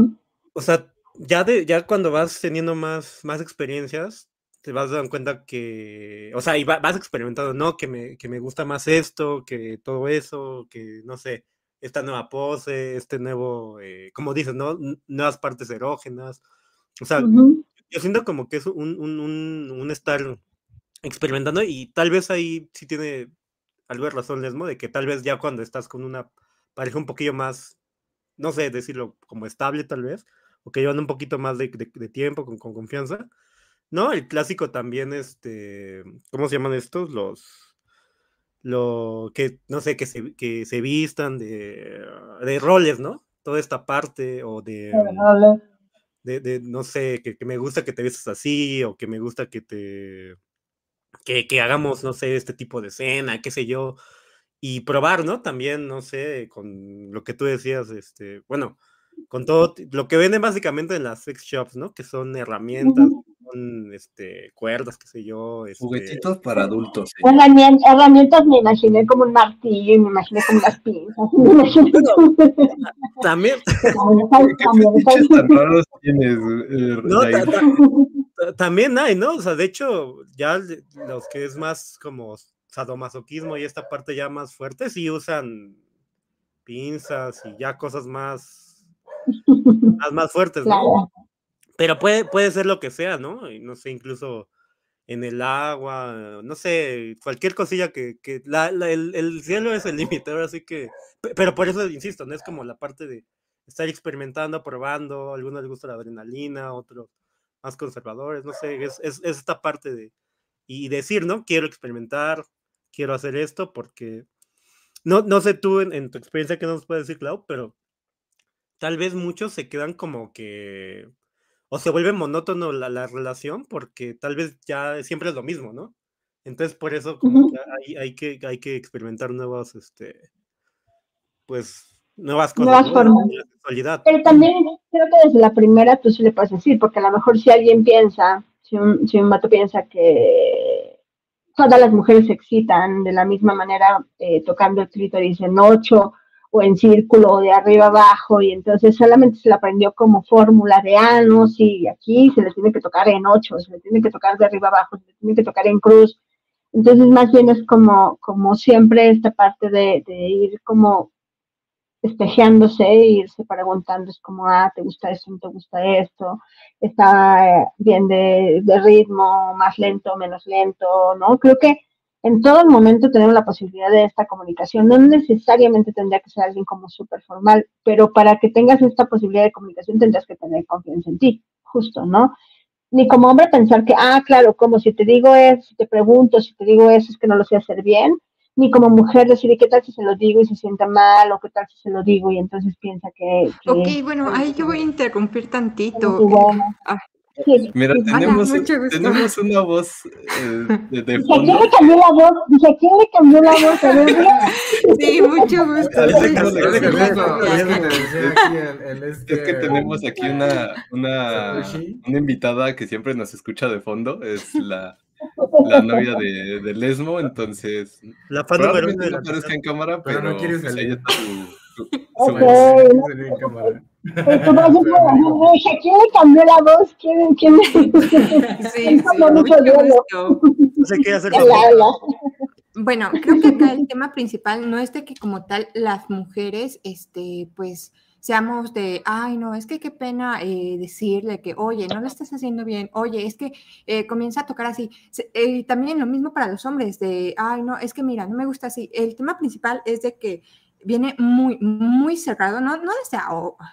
Speaker 3: o sea, ya, de, ya cuando vas teniendo más, más experiencias, te vas dando cuenta que, o sea, y vas experimentando, ¿no? Que me, que me gusta más esto, que todo eso, que no sé, esta nueva pose, este nuevo, eh, como dices, ¿no? Nuevas partes erógenas, o sea, yo siento como que es un, un, un, estar experimentando y tal vez ahí sí tiene algo de razón Lesmo, de que tal vez ya cuando estás con una pareja un poquillo más, no sé, decirlo como estable tal vez, o que llevan un poquito más de, de, tiempo, con, con, confianza, ¿no? El clásico también, este, ¿cómo se llaman estos? Los, lo que, no sé, que se, que se vistan de, de roles, ¿no? Toda esta parte, o de de, no sé, que, me gusta que te vistas así, o que me gusta que te, que, que, hagamos, no sé, este tipo de escena, qué sé yo, y probar, ¿no? También, no sé, con lo que tú decías, este, bueno, con todo lo que venden básicamente en las sex shops, ¿no? Que son herramientas, son este, cuerdas, qué sé yo. Este...
Speaker 1: Juguetitos para adultos.
Speaker 2: Herramientas, me imaginé como un martillo, me imaginé como unas pinzas.
Speaker 3: también. también hay, ¿no? O sea, de hecho, ya los que es más como sadomasoquismo y esta parte ya más fuerte, sí usan pinzas y ya cosas más más, fuertes, ¿no? Pero puede, puede ser lo que sea, ¿no? Y no sé, incluso en el agua, no sé, cualquier cosilla que, que la, el, cielo es el límite, así que, pero por eso insisto, no es como la parte de estar experimentando, probando, a algunos les gusta la adrenalina, otros más conservadores, no sé, es, es, esta parte de, y decir, ¿no? Quiero experimentar, quiero hacer esto, porque, no, no sé tú en, en tu experiencia qué nos puedes decir, Clau, pero tal vez muchos se quedan como que, o se vuelve monótono la, la relación porque tal vez ya siempre es lo mismo, ¿no? Entonces por eso como que hay, hay, que, hay que experimentar nuevas, este, pues, nuevas cosas. Nuevas
Speaker 2: formas. Pero también creo que desde la primera tú sí le puedes decir, porque a lo mejor si alguien piensa, si un, si un mato piensa que todas las mujeres se excitan de la misma manera eh, tocando el clítoris en ocho o en círculo de arriba abajo y entonces solamente se le aprendió como fórmula de anos y aquí se le tiene que tocar en ocho, se le tiene que tocar de arriba abajo, se le tiene que tocar en cruz. Entonces más bien es como, como siempre esta parte de, ir como espejeándose e irse preguntando, es como, ah, ¿te gusta esto? ¿No te gusta esto? ¿Está bien de, de ritmo, más lento, menos lento? ¿No? Creo que en todo el momento tenemos la posibilidad de esta comunicación. No necesariamente tendría que ser alguien como súper formal, pero para que tengas esta posibilidad de comunicación tendrás que tener confianza en ti, justo, ¿no? Ni como hombre pensar que, ah, claro, como si te digo eso, si te pregunto, si te digo eso, es que no lo sé hacer bien, ni como mujer decir, ¿qué tal si se lo digo y se sienta mal? ¿O qué tal si se lo digo y entonces piensa que...
Speaker 6: ok, bueno, ahí yo voy a interrumpir tantito.
Speaker 1: Mira, tenemos, tenemos una voz eh, de, de
Speaker 2: fondo. quién le cambió la voz? Dice, ¿quién le cambió la voz?
Speaker 6: sí, mucho gusto.
Speaker 1: Es que tenemos aquí una, una, una invitada que siempre nos escucha de fondo, es la, la novia de, de Lesmo, entonces
Speaker 3: la fan número uno
Speaker 1: la aparezca en cámara, pero, pero no quieres pues, ella está su, su,
Speaker 2: su okay. en cámara. Pues tú vas a ¿quién le cambió la voz? ¿Quién, quién. Sí, sí, mucho
Speaker 3: No sé qué hacer.
Speaker 6: Bueno, creo que acá el tema principal no es de que como tal las mujeres, este, pues, seamos de, ay, no, es que qué pena eh, decirle que, oye, no lo estás haciendo bien, oye, es que eh, comienza a tocar así. Eh, también lo mismo para los hombres, de, ay, no, es que mira, no me gusta así. El tema principal es de que viene muy, muy cerrado, no, no desde,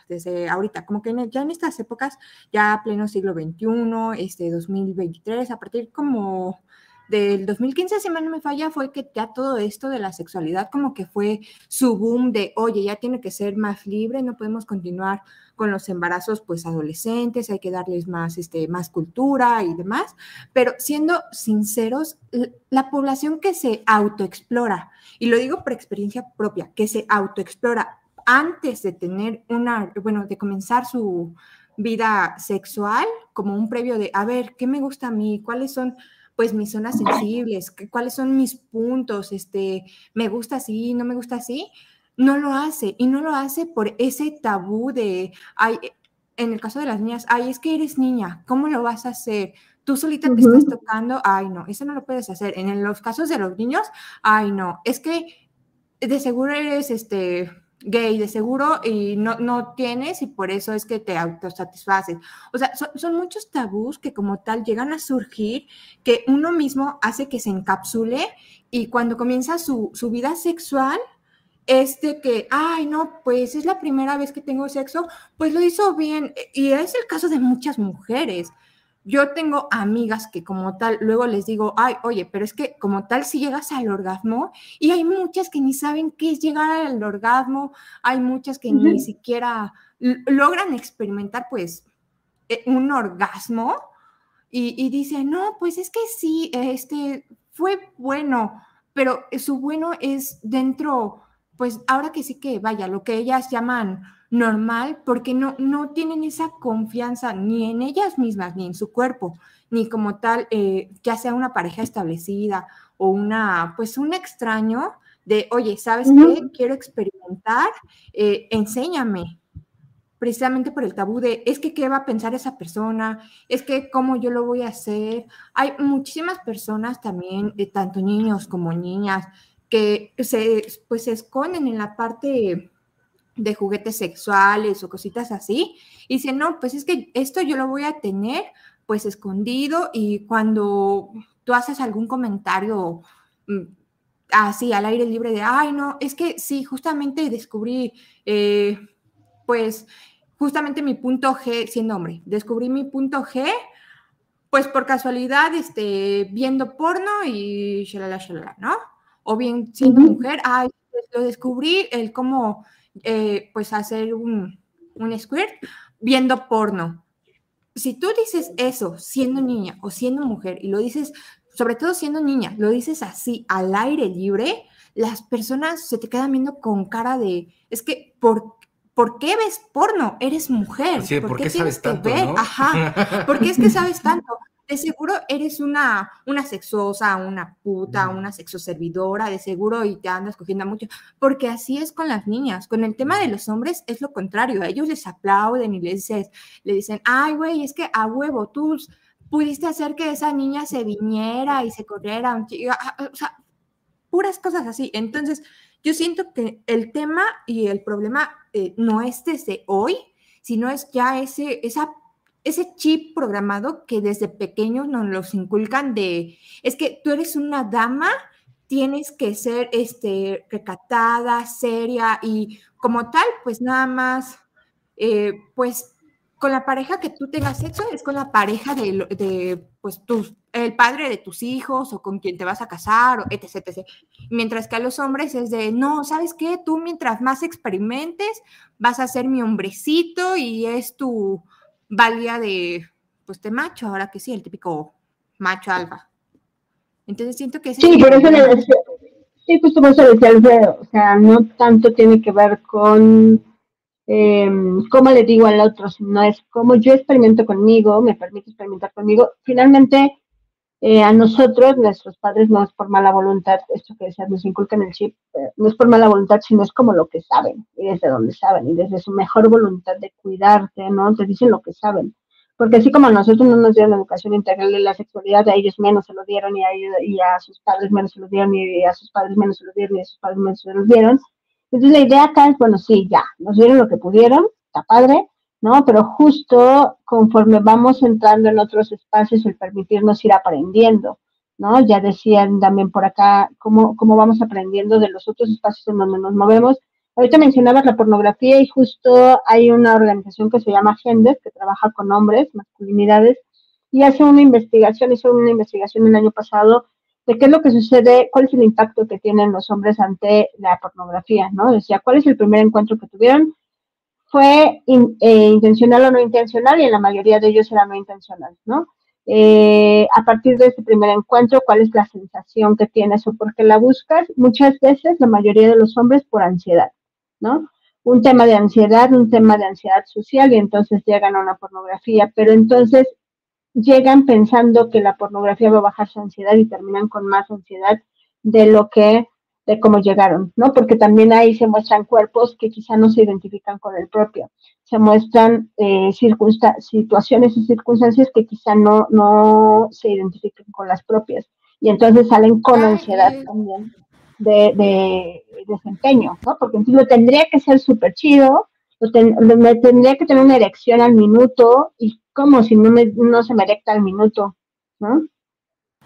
Speaker 6: desde ahorita, como que ya en estas épocas, ya pleno siglo XXI, este 2023, a partir como del 2015, si mal no me falla, fue que ya todo esto de la sexualidad como que fue su boom de, oye, ya tiene que ser más libre, no podemos continuar con los embarazos pues adolescentes, hay que darles más, este, más cultura y demás, pero siendo sinceros, la población que se autoexplora, y lo digo por experiencia propia, que se autoexplora antes de tener una, bueno, de comenzar su vida sexual, como un previo de, a ver, ¿qué me gusta a mí? ¿Cuáles son pues mis zonas sensibles, cuáles son mis puntos, este, me gusta así, no me gusta así, no lo hace y no lo hace por ese tabú de, ay, en el caso de las niñas, ay, es que eres niña, ¿cómo lo vas a hacer? Tú solita te estás tocando, ay, no, eso no lo puedes hacer. En los casos de los niños, ay, no, es que de seguro eres, este, gay de seguro y no, no tienes y por eso es que te autosatisfaces. O sea, son, muchos tabús que como tal llegan a surgir que uno mismo hace que se encapsule y cuando comienza su, su vida sexual es de que, ay, no, pues es la primera vez que tengo sexo, pues lo hizo bien. Y es el caso de muchas mujeres yo tengo amigas que como tal, luego les digo, ay, oye, pero es que como tal si llegas al orgasmo, y hay muchas que ni saben qué es llegar al orgasmo, hay muchas que ni siquiera logran experimentar pues eh, un orgasmo y, y dicen, no, pues es que sí, este fue bueno, pero su bueno es dentro, pues ahora que sí que vaya, lo que ellas llaman normal porque no, no tienen esa confianza ni en ellas mismas, ni en su cuerpo, ni como tal, eh, ya sea una pareja establecida o una, pues un extraño de, oye, ¿sabes qué? Quiero experimentar, eh, enséñame, precisamente por el tabú de, es que qué va a pensar esa persona, es que cómo yo lo voy a hacer. Hay muchísimas personas también, eh, tanto niños como niñas, que se, pues, se esconden en la parte de juguetes sexuales o cositas así. Y dice, no, pues es que esto yo lo voy a tener pues escondido y cuando tú haces algún comentario mm, así al aire libre de, ay, no, es que sí, justamente descubrí, eh, pues justamente mi punto G, siendo hombre, descubrí mi punto G, pues por casualidad, este, viendo porno y shalala, shalala, ¿no? O bien siendo mujer, ay, pues lo descubrí, el cómo eh, pues hacer un, un squirt viendo porno. Si tú dices eso siendo niña o siendo mujer y lo dices, sobre todo siendo niña, lo dices así al aire libre, las personas se te quedan viendo con cara de, es que, ¿por, ¿por qué ves porno? Eres mujer.
Speaker 4: ¿por, qué, sabes tanto?
Speaker 6: Ajá, ¿por qué es que sabes tanto? De seguro eres una, una sexosa, una puta, una sexoservidora, de seguro y te andas cogiendo mucho, porque así es con las niñas. Con el tema de los hombres es lo contrario, a ellos les aplauden y les le dicen, ay, güey, es que a huevo, tú pudiste hacer que esa niña se viniera y se corriera, o sea, puras cosas así. Entonces, yo siento que el tema y el problema eh, no es desde hoy, sino es ya ese, esa ese chip programado que desde pequeños nos los inculcan de, es que tú eres una dama, tienes que ser este, recatada, seria y como tal, pues nada más, eh, pues con la pareja que tú tengas sexo es con la pareja de, de pues tus, el padre de tus hijos o con quien te vas a casar, o etc, etc. Mientras que a los hombres es de, no, ¿sabes qué? Tú mientras más experimentes, vas a ser mi hombrecito y es tu, valía de, pues, de macho, ahora que sí, el típico macho alfa. Entonces siento que...
Speaker 2: Sí, por eso le decía, sí, justo por eso decía Alfredo, o sea, no tanto tiene que ver con eh, cómo le digo al otro, sino es cómo yo experimento conmigo, me permite experimentar conmigo. Finalmente, eh, a nosotros, nuestros padres, no es por mala voluntad, esto que decías, nos inculcan el chip, eh, no es por mala voluntad, sino es como lo que saben, y desde donde saben, y desde su mejor voluntad de cuidarte, ¿no? Te dicen lo que saben. Porque así como a nosotros no nos dieron educación integral de la sexualidad, a ellos menos se lo dieron, y a, y a sus padres menos se lo dieron, y a sus padres menos se lo dieron, y a sus padres menos se lo dieron. Entonces la idea acá es, bueno, sí, ya, nos dieron lo que pudieron, está padre, ¿no? Pero justo conforme vamos entrando en otros espacios, el permitirnos ir aprendiendo, ¿no? Ya decían también por acá cómo, cómo vamos aprendiendo de los otros espacios en donde nos movemos, Ahorita mencionabas la pornografía y justo hay una organización que se llama Gender, que trabaja con hombres, masculinidades, y hace una investigación, hizo una investigación el año pasado de qué es lo que sucede, cuál es el impacto que tienen los hombres ante la pornografía, ¿no? Decía, ¿cuál es el primer encuentro que tuvieron? Fue eh, intencional o no intencional y en la mayoría de ellos era no intencional, ¿no? Eh, a partir de ese primer encuentro, cuál es la sensación que tienes o por qué la buscas, muchas veces, la mayoría de los hombres, por ansiedad, ¿no? Un tema de ansiedad, un tema de ansiedad social y entonces llegan a una pornografía, pero entonces llegan pensando que la pornografía va a bajar su ansiedad y terminan con más ansiedad de lo que, de cómo llegaron, ¿no? Porque también ahí se muestran cuerpos que quizá no se identifican con el propio se muestran eh, situaciones y circunstancias que quizá no, no se identifiquen con las propias. Y entonces salen con ansiedad también de, desempeño, ¿no? Porque entonces lo tendría que ser súper chido, me tendría que tener una erección al minuto y como si no, me, no se me erecta al minuto, ¿no?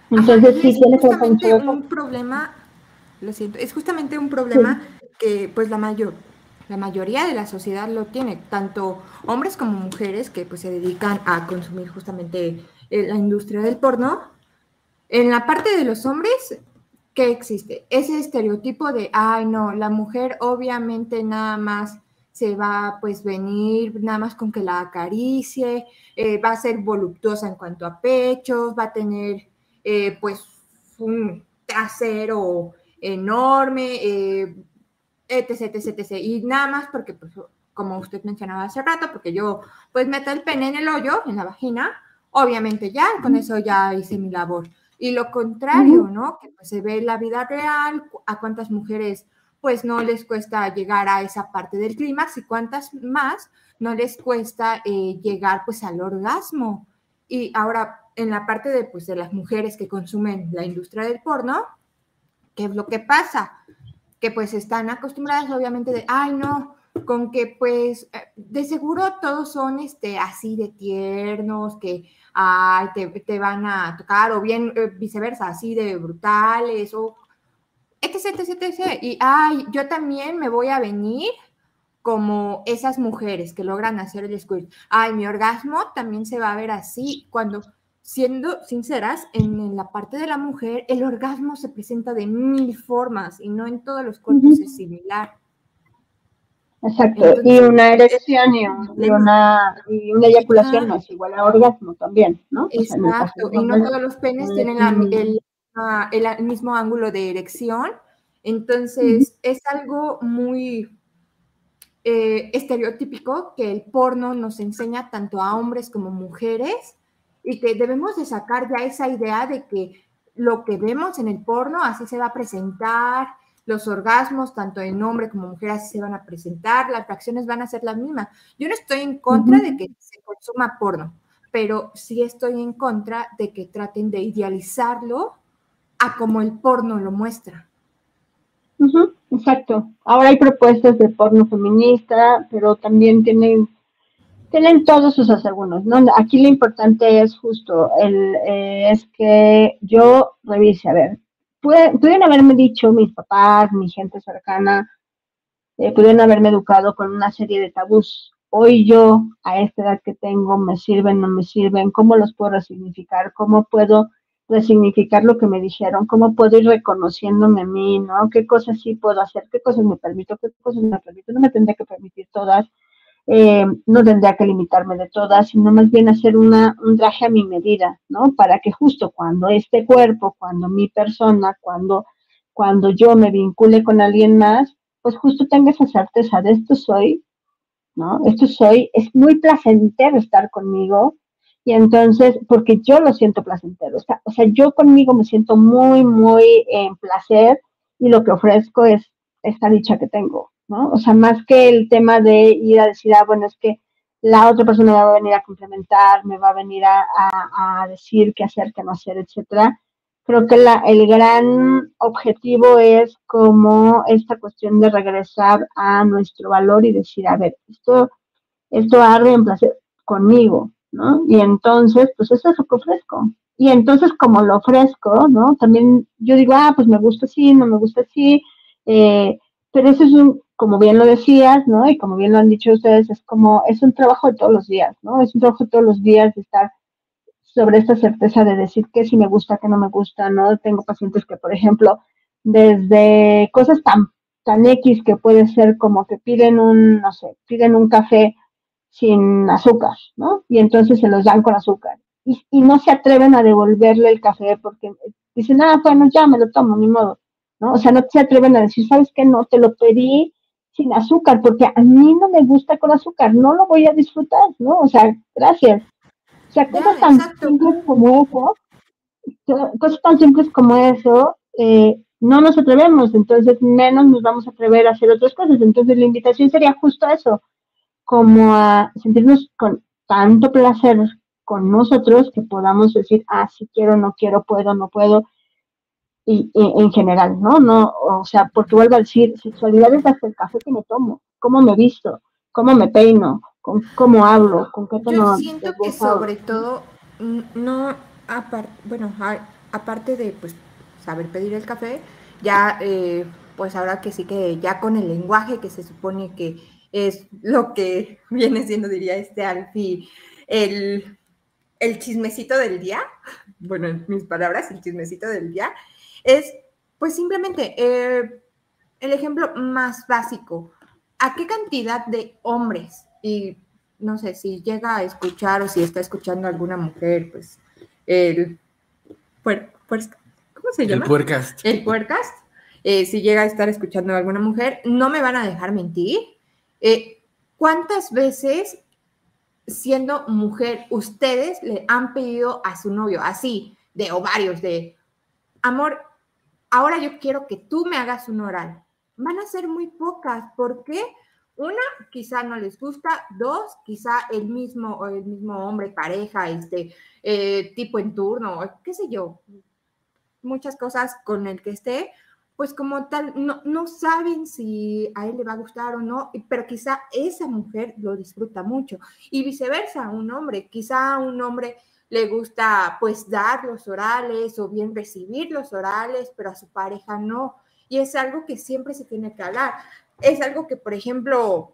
Speaker 6: Entonces sí tiene que un problema, lo siento, es justamente un problema que pues la mayor la mayoría de la sociedad lo tiene, tanto hombres como mujeres que pues se dedican a consumir justamente eh, la industria del porno. En la parte de los hombres, ¿qué existe? Ese estereotipo de, ay no, la mujer obviamente nada más se va a pues venir nada más con que la acaricie, eh, va a ser voluptuosa en cuanto a pechos, va a tener eh, pues un trasero enorme, etc, etc, etc. Y nada más porque, pues, como usted mencionaba hace rato, porque yo, pues, meto el pene en el hoyo, en la vagina, obviamente ya, con eso ya hice mi labor. Y lo contrario, ¿no? Que pues, se ve en la vida real, a cuántas mujeres, pues, no les cuesta llegar a esa parte del clímax y cuántas más no les cuesta eh, llegar, pues, al orgasmo. Y ahora, en la parte de, pues, de las mujeres que consumen la industria del porno, ¿qué es lo que pasa? que pues están acostumbradas obviamente de, ay no, con que pues eh, de seguro todos son este, así de tiernos, que ay, te, van a tocar, o bien eh, viceversa, así de brutales, o etc, etc, etc. Y ay, yo también me voy a venir como esas mujeres que logran hacer el squirt. Ay, mi orgasmo también se va a ver así cuando siendo sinceras, en, la parte de la mujer, el orgasmo se presenta de mil formas y no en todos los cuerpos es similar.
Speaker 2: Exacto, y una erección y, una, eyaculación no es igual a orgasmo también, ¿no?
Speaker 6: Exacto, y no todos los penes tienen el, el, mismo ángulo de erección, entonces es algo muy eh, estereotípico que el porno nos enseña tanto a hombres como mujeres y que debemos de sacar ya esa idea de que lo que vemos en el porno así se va a presentar, los orgasmos, tanto en hombre como mujer, así se van a presentar, las reacciones van a ser las mismas. Yo no estoy en contra de que se consuma porno, pero sí estoy en contra de que traten de idealizarlo a como el porno lo muestra.
Speaker 2: exacto. Ahora hay propuestas de porno feminista, pero también tienen tienen todos sus asegúnes, ¿no? Aquí lo importante es justo, el, eh, es que yo revise, a ver, pudieron haberme dicho mis papás, mi gente cercana, eh, pudieron haberme educado con una serie de tabús. Hoy yo, a esta edad que tengo, me sirven, no me sirven, cómo los puedo resignificar, cómo puedo resignificar lo que me dijeron, cómo puedo ir reconociéndome a mí, ¿no? ¿Qué cosas sí puedo hacer? ¿Qué cosas me permito? ¿Qué cosas me permito? No me tendré que permitir todas eh, no tendría que limitarme de todas, sino más bien hacer una, un traje a mi medida, ¿no? Para que justo cuando este cuerpo, cuando mi persona, cuando, cuando yo me vincule con alguien más, pues justo tenga esa certeza de esto soy, ¿no? Esto soy, es muy placentero estar conmigo y entonces, porque yo lo siento placentero, o sea, o sea yo conmigo me siento muy, muy en placer y lo que ofrezco es esta dicha que tengo, ¿no? O sea, más que el tema de ir a decir, ah, bueno, es que la otra persona me va a venir a complementar, me va a venir a, decir qué hacer, qué no hacer, etcétera. Creo que la, el gran objetivo es como esta cuestión de regresar a nuestro valor y decir, a ver, esto, esto arde en placer conmigo, ¿no? Y entonces, pues eso es lo que ofrezco. Y entonces, como lo ofrezco, ¿no? También yo digo, ah, pues me gusta así, no me gusta así, eh, pero eso es un, como bien lo decías, ¿no? Y como bien lo han dicho ustedes, es como, es un trabajo de todos los días, ¿no? Es un trabajo de todos los días de estar sobre esta certeza de decir que si me gusta, que no me gusta, ¿no? Tengo pacientes que, por ejemplo, desde cosas tan, tan X que puede ser como que piden un, no sé, piden un café sin azúcar, ¿no? Y entonces se los dan con azúcar. Y, y no se atreven a devolverle el café porque dicen, ah, bueno, ya me lo tomo, ni modo, ¿no? O sea, no se atreven a decir, ¿sabes qué? No, te lo pedí sin azúcar, porque a mí no me gusta con azúcar, no lo voy a disfrutar, ¿no? O sea, gracias. O sea, cosas tan simples como eso, cosas tan simples como eso, eh, no nos atrevemos, entonces menos nos vamos a atrever a hacer otras cosas. Entonces la invitación sería justo eso, como a sentirnos con tanto placer con nosotros que podamos decir, ah, si quiero, no quiero, puedo, no puedo, y, en general, ¿no? no O sea, porque vuelvo a decir, sexualidad es hasta el café que me tomo, cómo me visto, cómo me peino, con cómo hablo, con qué
Speaker 6: tono. Yo siento que sobre todo, no, aparte, bueno, aparte de pues saber pedir el café, ya eh, pues ahora que sí que ya con el lenguaje que se supone que es lo que viene siendo, diría este Alfie, el, el chismecito del día, bueno, en mis palabras, el chismecito del día, es, pues simplemente, eh, el ejemplo más básico, ¿a qué cantidad de hombres, y no sé si llega a escuchar o si está escuchando alguna mujer, pues, el, ¿cómo se llama?
Speaker 4: El puercast.
Speaker 6: El puercast. Eh, si llega a estar escuchando a alguna mujer, no me van a dejar mentir. Eh, ¿Cuántas veces, siendo mujer, ustedes le han pedido a su novio, así, de ovarios, de amor, ahora yo quiero que tú me hagas un oral. Van a ser muy pocas. ¿Por qué? Una, quizá no les gusta. Dos, quizá el mismo, el mismo hombre, pareja, este, eh, tipo en turno, qué sé yo. Muchas cosas con el que esté, pues como tal, no, no saben si a él le va a gustar o no, pero quizá esa mujer lo disfruta mucho. Y viceversa, un hombre, quizá un hombre le gusta pues dar los orales o bien recibir los orales, pero a su pareja no. Y es algo que siempre se tiene que hablar. Es algo que, por ejemplo,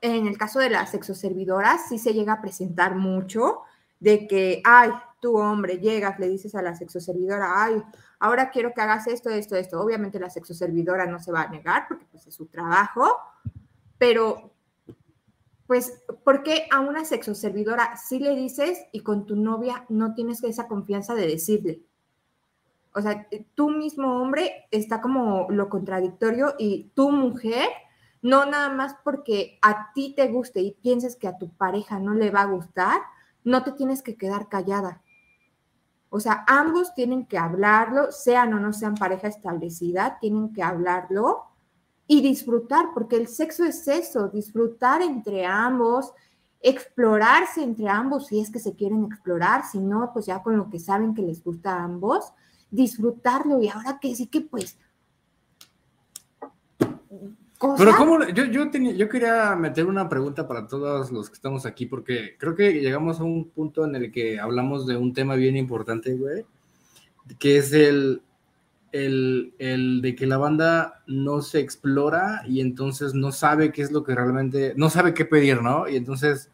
Speaker 6: en el caso de las sexoservidoras, sí se llega a presentar mucho de que, ay, tú hombre, llegas, le dices a la sexoservidora, ay, ahora quiero que hagas esto, esto, esto. Obviamente la sexoservidora no se va a negar porque pues es su trabajo, pero pues, ¿por qué a una sexoservidora sí le dices y con tu novia no tienes esa confianza de decirle? O sea, tú mismo hombre está como lo contradictorio y tu mujer, no nada más porque a ti te guste y pienses que a tu pareja no le va a gustar, no te tienes que quedar callada. O sea, ambos tienen que hablarlo, sean o no sean pareja establecida, tienen que hablarlo y disfrutar, porque el sexo es eso, disfrutar entre ambos, explorarse entre ambos si es que se quieren explorar, si no, pues ya con lo que saben que les gusta a ambos, disfrutarlo. Y ahora que sí que pues...
Speaker 4: Pero cómo, yo, yo, tenía, yo quería meter una pregunta para todos los que estamos aquí, porque creo que llegamos a un punto en el que hablamos de un tema bien importante, güey, que es el, el, el, de que la banda no se explora y entonces no sabe qué es lo que realmente, no sabe qué pedir, ¿no? Y entonces,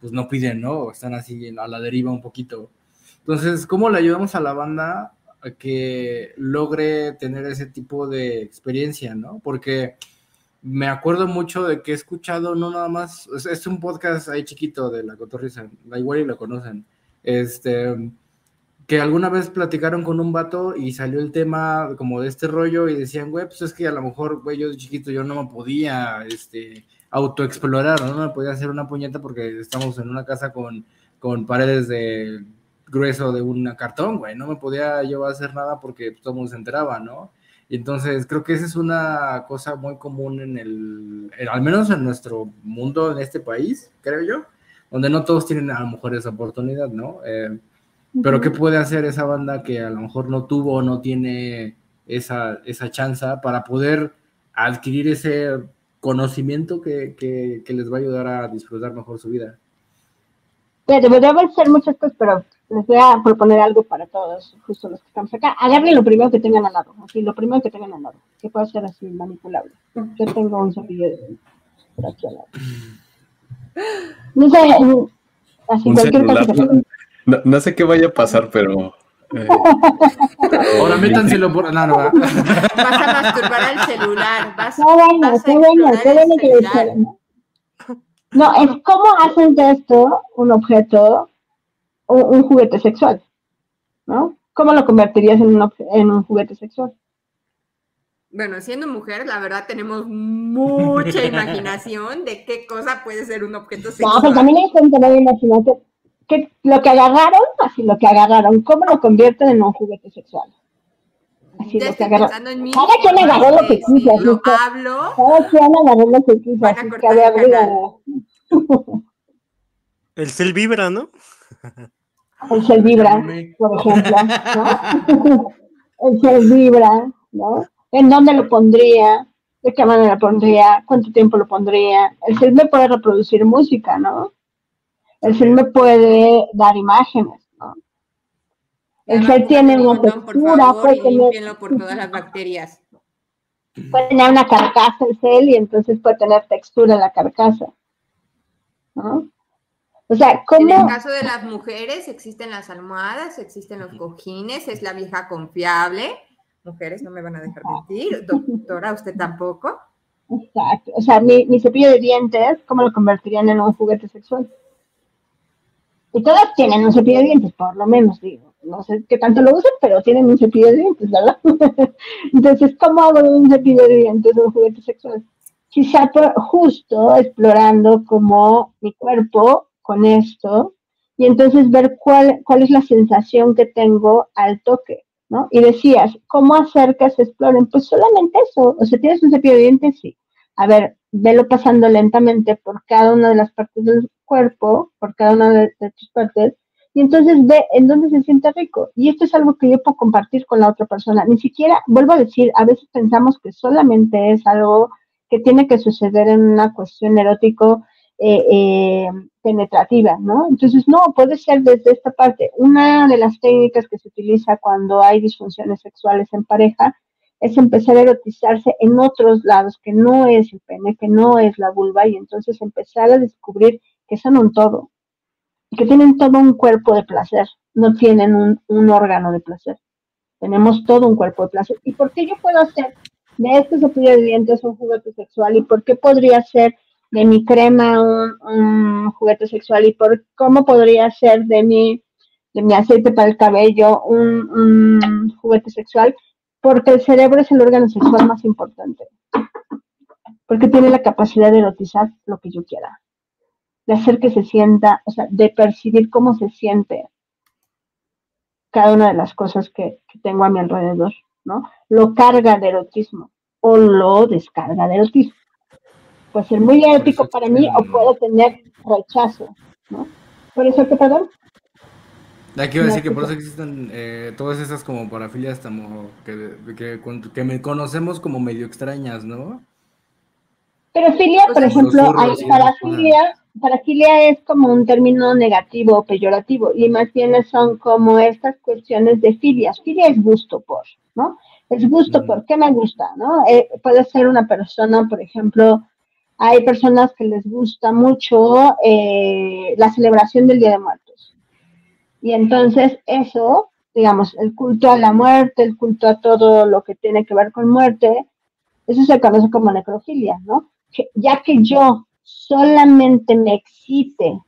Speaker 4: pues no piden, ¿no? Están así a la deriva un poquito. Entonces, ¿cómo le ayudamos a la banda a que logre tener ese tipo de experiencia, ¿no? Porque me acuerdo mucho de que he escuchado, no nada más, es, un podcast ahí chiquito de la Cotorrisa, igual y lo conocen, este que alguna vez platicaron con un vato y salió el tema como de este rollo y decían, güey, pues es que a lo mejor, güey, yo de chiquito yo no me podía, este, autoexplorar, ¿no? no me podía hacer una puñeta porque estamos en una casa con, con paredes de grueso de un cartón, güey, no me podía yo hacer nada porque todo el mundo se enteraba, ¿no? Y entonces creo que esa es una cosa muy común en el, al menos en nuestro mundo, en este país, creo yo, donde no todos tienen a lo mejor esa oportunidad, ¿no? Eh, pero ¿qué puede hacer esa banda que a lo mejor no tuvo o no tiene esa, esa chance para poder adquirir ese conocimiento que, que, les va a ayudar a disfrutar mejor su vida?
Speaker 2: debería ser muchas cosas, pero les voy a proponer algo para todos, justo los que estamos acá. Agarren lo primero que tengan al lado, así, lo primero que tengan al lado, que pueda ser así manipulable. Yo tengo un cepillo de por aquí al lado. No sé, así
Speaker 1: Un
Speaker 2: cualquier
Speaker 1: celular.
Speaker 2: cosa.
Speaker 1: No, no sé qué vaya a pasar, pero. eh,
Speaker 4: Ahora métanselo por. No, no, va.
Speaker 6: Vas a masturbar al celular. Vas,
Speaker 2: Qué bueno,
Speaker 6: vas a
Speaker 2: qué bueno, qué bueno que. No, es cómo hacen de esto un objeto, un, un juguete sexual, ¿no? ¿Cómo lo convertirías en un, en un juguete sexual?
Speaker 6: Bueno, siendo mujer, la verdad tenemos mucha imaginación de qué cosa puede ser un objeto
Speaker 2: No,
Speaker 6: sexual.
Speaker 2: pues también hay gente, no imagínate, que lo que agarraron, así lo que agarraron, ¿cómo lo convierten en un juguete sexual? Así
Speaker 6: ya
Speaker 2: lo que agarraron.
Speaker 6: en mí.
Speaker 2: Cada quien agarró lo que quiso, así
Speaker 6: lo
Speaker 2: que-
Speaker 6: hablo,
Speaker 2: Cada quien agarró lo que quiso, así que
Speaker 6: cortar
Speaker 2: a
Speaker 6: el
Speaker 2: ver,
Speaker 6: canal.
Speaker 2: díganme.
Speaker 3: El cel vibra, ¿no?
Speaker 2: el cel vibra, por ejemplo, ¿no? el cel vibra, ¿no? ¿En dónde lo pondría? ¿De qué manera lo pondría? ¿Cuánto tiempo lo pondría? El cel me puede reproducir música, ¿no? El cel me puede dar imágenes, ¿no? El cel tiene una
Speaker 6: condón, por
Speaker 2: textura, puede tener,
Speaker 6: por todas las bacterias.
Speaker 2: puede tener una carcasa el cel y entonces puede tener textura la carcasa, ¿no? O sea,
Speaker 6: En
Speaker 2: ¿cómo?
Speaker 6: el caso de las mujeres existen las almohadas, existen los cojines, es la vieja confiable. Mujeres no me van a dejar mentir, doctora, usted tampoco.
Speaker 2: Exacto. O sea, mi, mi cepillo de dientes, ¿cómo lo convertirían en un juguete sexual? Y todas tienen un cepillo de dientes, por lo menos, digo. No sé qué tanto lo usan, pero tienen un cepillo de dientes, ¿verdad? Entonces, ¿cómo hago un cepillo de dientes un juguete sexual? Quizá por- justo explorando como mi cuerpo con esto y entonces ver cuál, cuál es la sensación que tengo al toque, ¿no? Y decías, ¿cómo hacer que se exploren? Pues solamente eso. O sea, tienes un cepillo de dientes, sí. A ver, velo pasando lentamente por cada una de las partes del cuerpo, por cada una de, tus partes, y entonces ve en dónde se siente rico. Y esto es algo que yo puedo compartir con la otra persona. Ni siquiera, vuelvo a decir, a veces pensamos que solamente es algo que tiene que suceder en una cuestión erótico eh, eh, penetrativa, ¿no? Entonces, no, puede ser desde esta parte. Una de las técnicas que se utiliza cuando hay disfunciones sexuales en pareja es empezar a erotizarse en otros lados, que no es el pene, que no es la vulva, y entonces empezar a descubrir que son un todo, y que tienen todo un cuerpo de placer, no tienen un, órgano de placer. Tenemos todo un cuerpo de placer. ¿Y por qué yo puedo hacer de este cepillo de dientes un juguete sexual? ¿Y por qué podría ser de mi crema un, juguete sexual? ¿Y por cómo podría ser de mi, de mi aceite para el cabello un juguete sexual? Porque el cerebro es el órgano sexual más importante. Porque tiene la capacidad de erotizar lo que yo quiera. De hacer que se sienta, o sea, de percibir cómo se siente cada una de las cosas que, que tengo a mi alrededor, ¿no? Lo carga de erotismo o lo descarga de erotismo. Puede ser muy erótico para mí o puede tener rechazo, ¿no? Por eso que, perdón,
Speaker 4: Aquí iba a decir que por eso existen eh, todas esas como parafilias como que, que, que me conocemos como medio extrañas, ¿no?
Speaker 2: Pero filia, por
Speaker 6: Los
Speaker 2: ejemplo, hay
Speaker 4: esas
Speaker 2: parafilia, es como un término negativo o peyorativo, y más bien son como estas cuestiones de filias. Filia es gusto por, ¿no? Es gusto
Speaker 4: Mm.
Speaker 2: por, ¿qué me gusta, no? Eh, puede ser una persona, por ejemplo, hay personas que les gusta mucho eh, la celebración del Día de Muertos. Y entonces eso, digamos, el culto a la muerte, el culto a todo lo que tiene que ver con muerte, eso se conoce como necrofilia, ¿no? que- ya que yo solamente me excite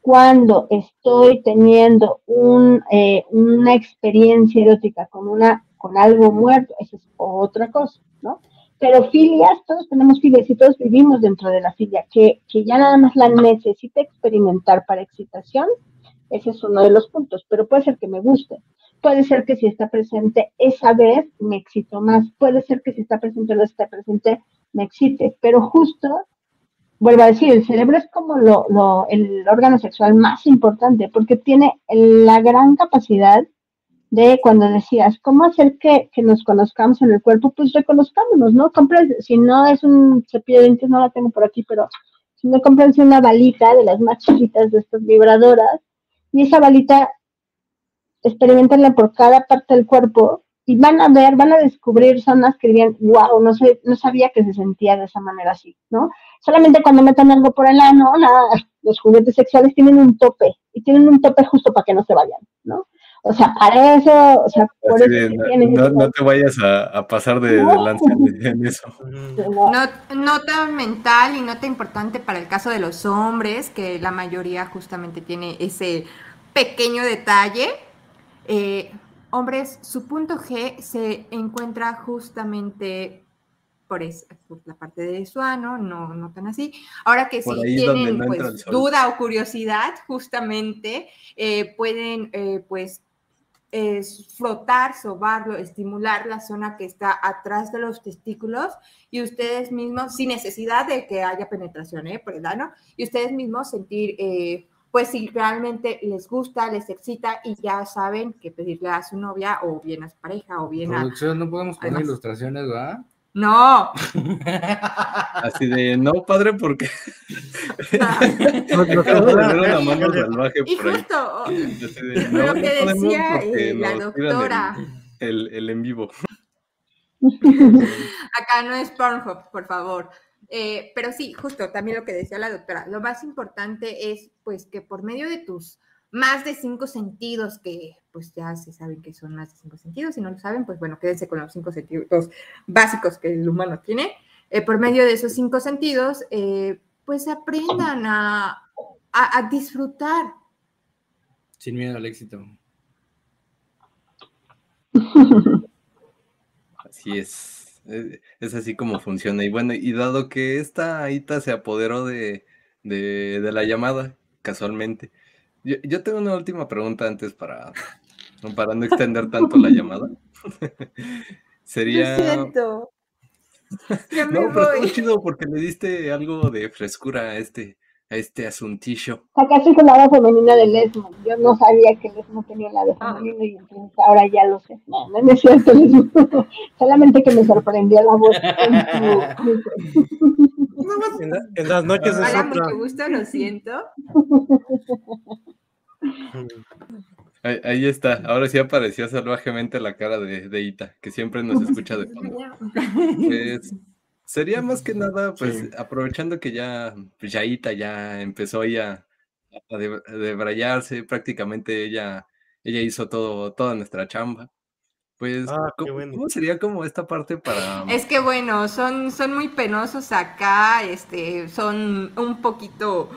Speaker 2: cuando estoy teniendo un, eh, una experiencia erótica con, una, con algo muerto, eso es otra cosa, ¿no? Pero filias, todos tenemos filias y todos vivimos dentro de la filia, que, que ya nada más la necesita experimentar para excitación, ese es uno de los puntos, pero puede ser que me guste. Puede ser que si está presente esa vez me excito más. Puede ser que si está presente o no está presente me excite. Pero justo, vuelvo a decir, el cerebro es como lo, lo- el órgano sexual más importante porque tiene la gran capacidad de cuando decías, ¿cómo hacer que, que nos conozcamos en el cuerpo? Pues reconozcámonos, ¿no? Compren, si no es un cepillo de dientes, no la tengo por aquí, pero si no comprense una balita de las más chiquitas de estas vibradoras y esa balita experimentenla por cada parte del cuerpo y van a ver, van a descubrir zonas que dirían, wow, no, sé, no sabía que se sentía de esa manera así, ¿no? Solamente cuando metan algo por el ano, nada, los juguetes sexuales tienen un tope y tienen un tope justo para que no se vayan, ¿no? O sea, para eso, o sea, por eso
Speaker 1: no, te vayas a, pasar de, lanza en eso.
Speaker 6: nota mental y nota importante para el caso de los hombres, que la mayoría justamente tiene ese pequeño detalle. Eh, hombres, su punto G se encuentra justamente por, la parte de su ano, no, no tan así. Ahora que si tienen pues, duda o curiosidad, justamente eh, pueden eh, pues frotar, sobarlo, estimular la zona que está atrás de los testículos y ustedes mismos, sin necesidad de que haya penetración ¿eh? por el ano, y ustedes mismos sentir pues si realmente les gusta, les excita y ya saben que pedirle a su novia o bien a su pareja o bien
Speaker 4: a... no podemos poner ilustraciones, ¿verdad?
Speaker 6: No.
Speaker 1: Así de, no, padre, porque...
Speaker 6: y justo, lo que decía eh, la doctora...
Speaker 1: El, el en vivo.
Speaker 6: Acá no es Pornhub, por favor. Eh, pero sí, justo también lo que decía la doctora, lo más importante es pues que por medio de tus más de cinco sentidos, que pues ya se saben que son más de cinco sentidos, si no lo saben, pues bueno, quédense con los cinco sentidos básicos que el humano tiene, eh, por medio de esos cinco sentidos, eh, pues aprendan a, a disfrutar.
Speaker 4: Sin miedo al éxito.
Speaker 1: Así es. Eh, es así como funciona. Y bueno, y dado que esta Aita se apoderó de, la llamada, casualmente, yo, tengo una última pregunta antes para, para no extender tanto la llamada. Sería.
Speaker 6: Lo siento.
Speaker 1: no, pero está chido porque le diste algo de frescura a este, este asuntillo.
Speaker 2: Sacaste con la voz femenina del ESMO. Yo no sabía que el ESMO tenía la voz ah. femenina y entonces ahora ya lo sé. No, no es cierto ESMO. Solamente que me sorprendió la voz.
Speaker 3: en, en, las noches es
Speaker 6: Hola, mucho gusto, lo siento.
Speaker 1: Ahí, ahí, está, ahora sí apareció salvajemente la cara de, de Ita, que siempre nos escucha de fondo. Pues, Sería más que nada, pues, aprovechando que ya, pues, Yaita ya empezó ya a debrayarse, prácticamente ella, ella hizo todo, toda nuestra chamba. Pues, ah, ¿cómo, sería como esta parte para...?
Speaker 6: Es que bueno, son, son muy penosos acá, este, son un poquito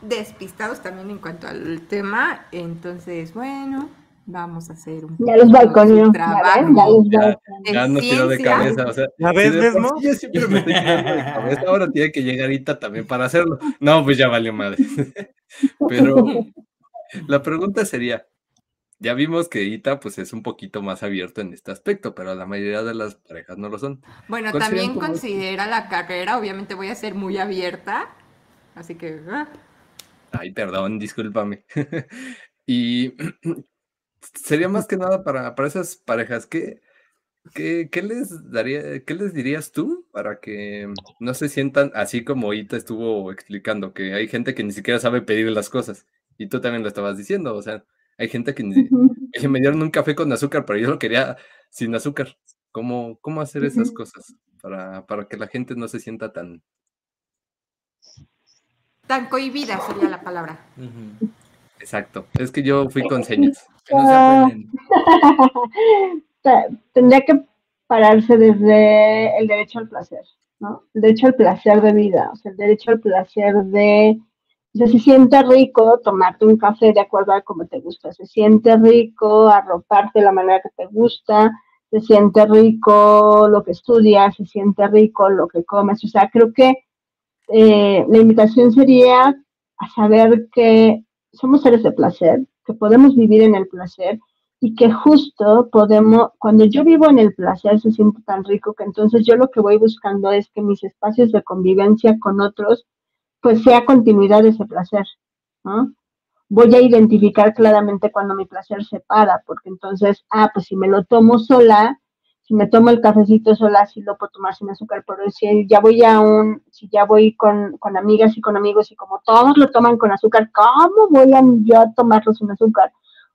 Speaker 6: despistados también en cuanto al tema, entonces, bueno, vamos a hacer un
Speaker 2: ya los balcones trabajo
Speaker 1: ya, ya, nos tiró de cabeza o sea
Speaker 3: a ver Desmo
Speaker 1: yo siempre me estoy tirando de cabeza ahora tiene que llegar Ita también para hacerlo no pues ya valió madre pero la pregunta sería ya vimos que Ita pues es un poquito más abierto en este aspecto, pero la mayoría de las parejas no lo son.
Speaker 6: Bueno, también considera la carrera, obviamente voy a ser muy abierta, así que... Ah.
Speaker 1: Ay, perdón, discúlpame. y sería más que nada para, para esas parejas. ¿Qué, qué, les daría, qué les dirías tú para que no se sientan así como Ita estuvo explicando, que hay gente que ni siquiera sabe pedir las cosas? Y tú también lo estabas diciendo, o sea, hay gente que, me dieron un café con azúcar, pero yo lo quería sin azúcar. ¿Cómo, cómo hacer esas cosas para, para que la gente no se sienta tan...
Speaker 6: Tan cohibida sería la palabra.
Speaker 1: Exacto. Es que yo fui con señas.
Speaker 2: Tendría que pararse desde el derecho al placer, ¿no? El derecho al placer de vida, o sea, el derecho al placer de... O se siente rico tomarte un café de acuerdo a cómo te gusta, se siente rico arroparte de la manera que te gusta, se siente rico lo que estudias, se siente rico lo que comes, o sea, creo que eh, la invitación sería a saber que somos seres de placer, que podemos vivir en el placer y que justo podemos, cuando yo vivo en el placer se siente tan rico que entonces yo lo que voy buscando es que mis espacios de convivencia con otros pues sea continuidad de ese placer, ¿no? Voy a identificar claramente cuando mi placer se para, porque entonces, ah, pues si me lo tomo sola, si me tomo el cafecito sola, sí lo puedo tomar sin azúcar, pero si ya voy a un, si ya voy con, con amigas y con amigos y como todos lo toman con azúcar, ¿cómo voy a yo a tomarlo sin azúcar?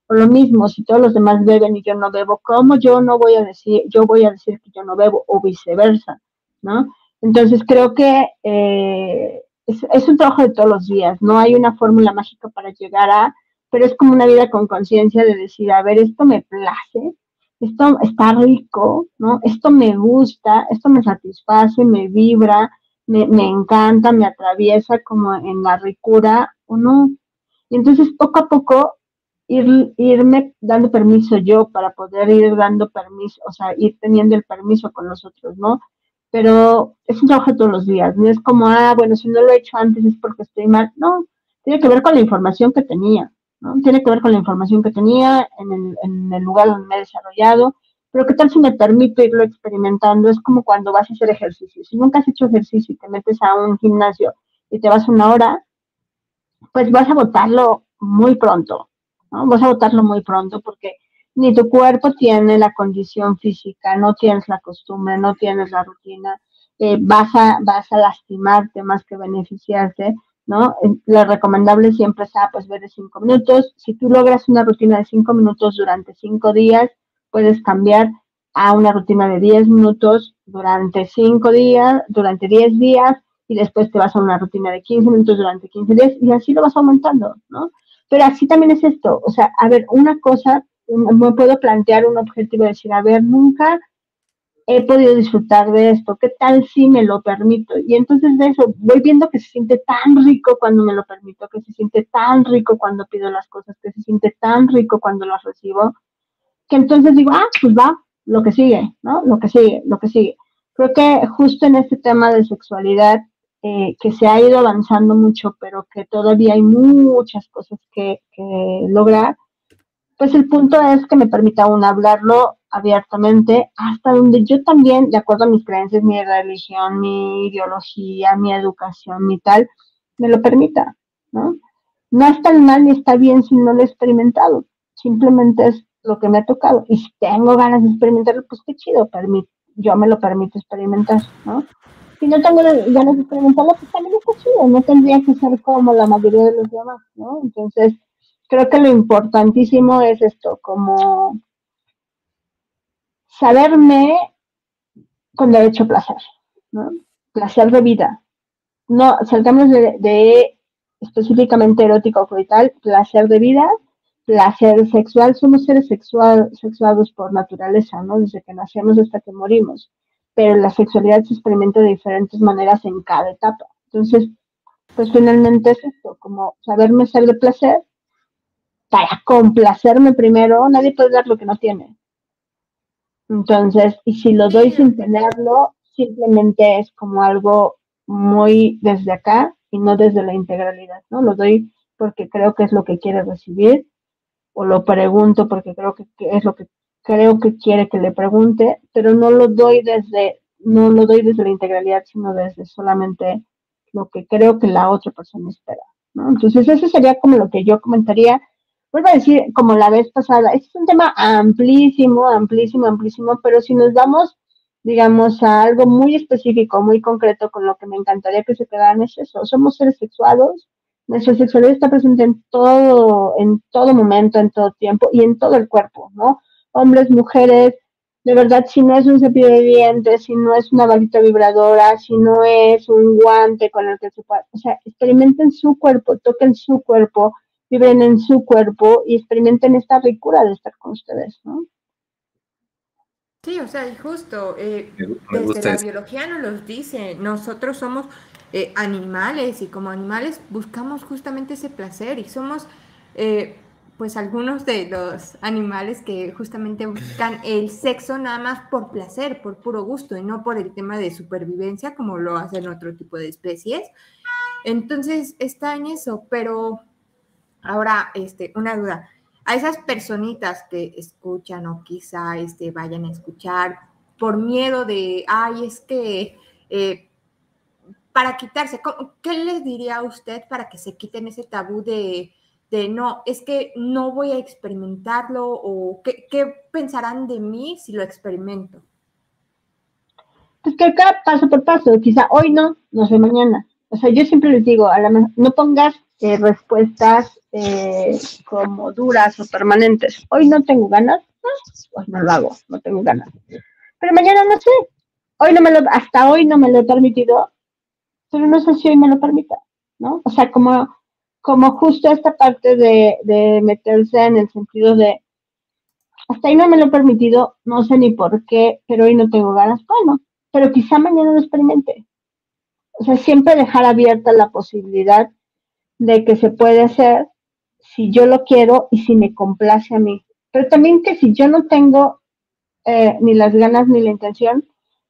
Speaker 2: O lo mismo, si todos los demás beben y yo no bebo, ¿cómo yo no voy a decir, yo voy a decir que yo no bebo o viceversa, ¿no? Entonces creo que eh, es, es, un trabajo de todos los días, no hay una fórmula mágica para llegar a, pero es como una vida con conciencia de decir, a ver, esto me place, esto está rico, ¿no? Esto me gusta, esto me satisface, me vibra, me, me encanta, me atraviesa como en la ricura o no. Y entonces poco a poco ir, irme dando permiso yo para poder ir dando permiso, o sea, ir teniendo el permiso con los otros, ¿no? Pero es un trabajo todos los días, no es como, ah, bueno, si no lo he hecho antes es porque estoy mal, no, tiene que ver con la información que tenía, tiene que ver con la información que tenía en el, lugar donde me he desarrollado, pero qué tal si me permito irlo experimentando, es como cuando vas a hacer ejercicio. Si nunca has hecho ejercicio y te metes a un gimnasio y te vas una hora, pues vas a botarlo muy pronto, ¿no? Vas a botarlo muy pronto porque ni tu cuerpo tiene la condición física, no tienes la costumbre, no tienes la rutina, eh, vas, a, vas a lastimarte más que beneficiarte ¿no? Lo recomendable siempre es, pues, ver de cinco minutos. Si tú logras una rutina de cinco minutos durante cinco días, puedes cambiar a una rutina de diez minutos durante cinco días, durante diez días, y después te vas a una rutina de 15 minutos durante 15 días, y así lo vas aumentando, ¿no? Pero así también es esto, o sea, a ver, una cosa, me puedo plantear un objetivo de decir, a ver, nunca he podido disfrutar de esto, ¿qué tal si me lo permito? Y entonces de eso voy viendo que se siente tan rico cuando me lo permito, que se siente tan rico cuando pido las cosas, que se siente tan rico cuando las recibo, que entonces digo, ah, pues va, lo que sigue, ¿no? Lo que sigue, lo que sigue. Creo que justo en este tema de sexualidad, eh, que se ha ido avanzando mucho, pero que todavía hay muchas cosas que, que lograr, pues el punto es que me permita aún hablarlo abiertamente hasta donde yo también, de acuerdo a mis creencias, mi religión, mi ideología, mi educación, mi tal, me lo permita, ¿no? No está mal ni está bien si no lo he experimentado, simplemente es lo que me ha tocado. Y si tengo ganas de experimentarlo, pues qué chido, yo me lo permito experimentar, ¿no? Si no tengo ganas de experimentarlo, pues también está chido, no tendría que ser como la mayoría de los demás, ¿no? Entonces, creo que lo importantísimo es esto, como saberme con derecho a placer, ¿no? Placer de vida. No, salgamos de, específicamente erótico o tal, placer de vida, placer sexual, somos seres sexual, sexuados por naturaleza, ¿no? Desde que nacemos hasta que morimos. Pero la sexualidad se experimenta de diferentes maneras en cada etapa. Entonces, pues finalmente es esto, como saberme ser de placer, para complacerme primero, nadie puede dar lo que no tiene. Entonces, y si lo doy sin tenerlo, simplemente es como algo muy desde acá y no desde la integralidad, ¿no? Lo doy porque creo que es lo que quiere recibir o lo pregunto porque creo que, es lo que creo que quiere que le pregunte, pero no lo doy desde no lo doy desde la integralidad, sino desde solamente lo que creo que la otra persona espera, ¿no? Entonces, eso sería como lo que yo comentaría vuelvo a decir, como la vez pasada, este es un tema amplísimo, amplísimo, amplísimo, pero si nos damos, digamos, a algo muy específico, muy concreto, con lo que me encantaría que se quedaran es eso, somos seres sexuados, nuestra sexualidad está presente en todo, en todo momento, en todo tiempo y en todo el cuerpo, ¿no? Hombres, mujeres, de verdad, si no es un cepillo de dientes, si no es una varita vibradora, si no es un guante con el que se pueda, o sea, experimenten su cuerpo, toquen su cuerpo, viven en su cuerpo y experimenten esta ricura de estar con ustedes, ¿no?
Speaker 6: Sí, o sea, justo, eh, desde la biología nos los dice, nosotros somos eh, animales y como animales buscamos justamente ese placer y somos eh, pues algunos de los animales que justamente buscan el sexo nada más por placer, por puro gusto y no por el tema de supervivencia como lo hacen otro tipo de especies. Entonces está en eso, pero Ahora, este, una duda. A esas personitas que escuchan o quizá este, vayan a escuchar por miedo de, ay, es que eh, para quitarse, ¿qué les diría a usted para que se quiten ese tabú de, de no, es que no voy a experimentarlo o qué, pensarán de mí si lo experimento?
Speaker 2: pues que cada paso por paso, quizá hoy no, no sé mañana. O sea, yo siempre les digo, a la, no pongas eh, respuestas eh, como duras o permanentes. Hoy no tengo ganas, pues no lo hago, no tengo ganas. Pero mañana no sé. Hoy no me lo, hasta hoy no me lo he permitido, pero no sé si hoy me lo permita, ¿no? O sea, como, como justo esta parte de, de meterse en el sentido de, hasta ahí no me lo he permitido, no sé ni por qué, pero hoy no tengo ganas. Bueno, pero quizá mañana lo experimente. O sea, siempre dejar abierta la posibilidad de que se puede hacer si yo lo quiero y si me complace a mí. Pero también que si yo no tengo eh, ni las ganas ni la intención,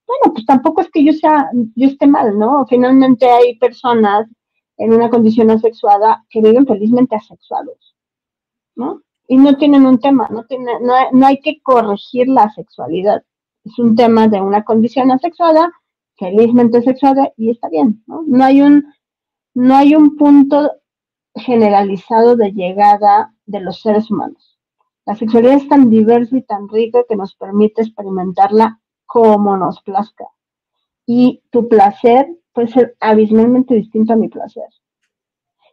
Speaker 2: bueno, pues tampoco es que yo sea, yo esté mal, ¿no? Finalmente hay personas en una condición asexuada que viven felizmente asexuados, ¿no? Y no tienen un tema, no, tiene, no, no hay que corregir la sexualidad. Es un tema de una condición asexuada, felizmente asexuada, y está bien, ¿no? No hay un, no hay un punto generalizado de llegada de los seres humanos. La sexualidad es tan diversa y tan rica que nos permite experimentarla como nos plazca. Y tu placer puede ser abismalmente distinto a mi placer.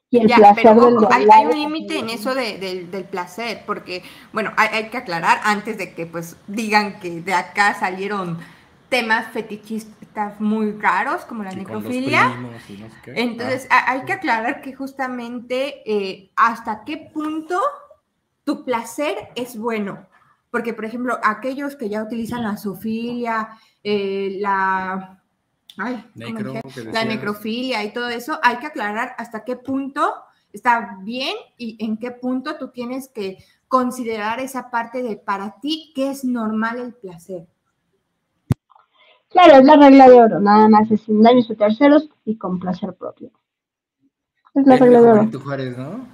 Speaker 6: Y el placer del hay, hay, un límite en eso del placer, porque, bueno, hay, hay, que aclarar antes de que pues digan que de acá salieron temas muy raros como la necrofilia. Entonces, ah. hay que aclarar que justamente eh, hasta qué punto tu placer es bueno. Porque, por ejemplo, aquellos que ya utilizan la zoofilia, eh, la, la necrofilia y todo eso, hay que aclarar hasta qué punto está bien y en qué punto tú tienes que considerar esa parte de para ti que es normal el placer.
Speaker 2: Claro, es la regla de oro, nada más es sin daños a terceros y con placer propio. Es la regla de oro. Juárez, ¿no?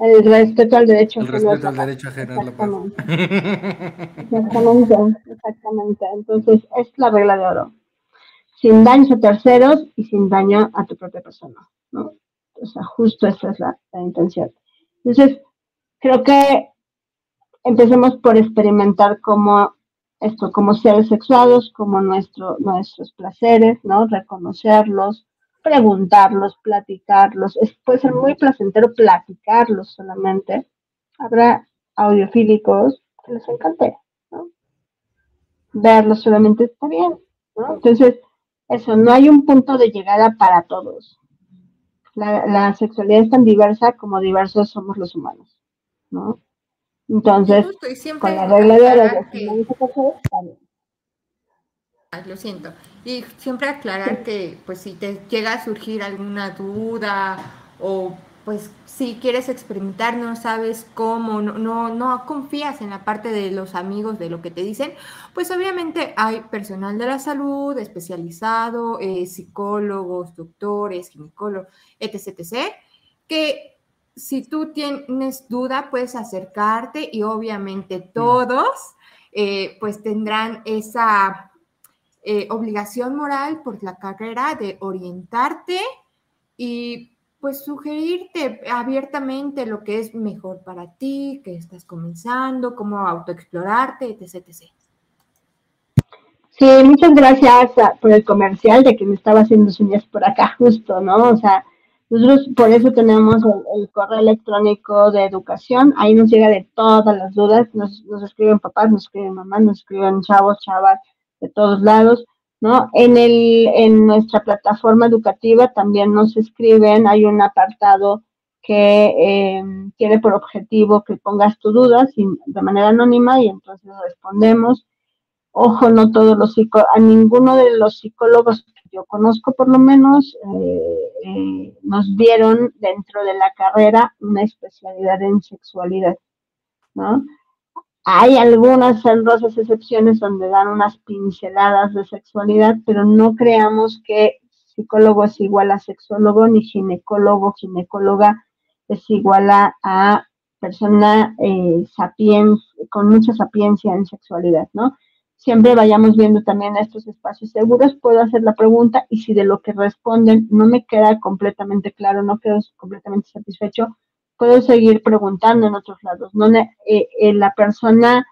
Speaker 2: El respeto al derecho
Speaker 4: El respeto al derecho ajeno
Speaker 2: Exactamente, exactamente. Entonces, es la regla de oro. Sin daños a terceros y sin daño a tu propia persona, ¿no? O sea, justo esa es la, la intención. Entonces, creo que empecemos por experimentar cómo esto como seres sexuados, como nuestro, nuestros placeres, ¿no? Reconocerlos, preguntarlos, platicarlos. Es, puede ser muy placentero platicarlos solamente. Habrá audiofílicos que les encante, ¿no? Verlos solamente está bien, ¿no? Entonces, eso, no hay un punto de llegada para todos. La, la sexualidad es tan diversa como diversos somos los humanos, ¿no? Entonces, con la regla de que...
Speaker 6: lo siento. Y siempre aclarar que, pues, si te llega a surgir alguna duda o, pues, si quieres experimentar, no sabes cómo, no, no, no confías en la parte de los amigos, de lo que te dicen, pues, obviamente hay personal de la salud especializado, eh, psicólogos, doctores, ginecólogos, etc., etc., que si tú tienes duda, puedes acercarte y obviamente mm. todos eh, pues tendrán esa eh, obligación moral por la carrera de orientarte y pues sugerirte abiertamente lo que es mejor para ti, que estás comenzando, cómo autoexplorarte, etc, etc.
Speaker 2: Sí, muchas gracias por el comercial de que me estaba haciendo uñas por acá justo, ¿no? O sea, nosotros por eso tenemos el, correo electrónico de educación, ahí nos llega de todas las dudas, nos, escriben papás, nos escriben mamás, nos escriben chavos, chavas de todos lados, ¿no? En, el, en nuestra plataforma educativa también nos escriben, hay un apartado que eh, tiene por objetivo que pongas tu duda de manera anónima y entonces respondemos. Ojo, no todos los psicólogos, a ninguno de los psicólogos yo conozco por lo menos, eh, eh, nos dieron dentro de la carrera una especialidad en sexualidad, ¿no? Hay algunas honrosas excepciones donde dan unas pinceladas de sexualidad, pero no creamos que psicólogo es igual a sexólogo, ni ginecólogo, ginecóloga es igual a, persona eh, con mucha sapiencia en sexualidad, ¿no? Siempre vayamos viendo también estos espacios seguros, puedo hacer la pregunta y si de lo que responden no me queda completamente claro, no quedo completamente satisfecho, puedo seguir preguntando en otros lados. No, eh, eh, la persona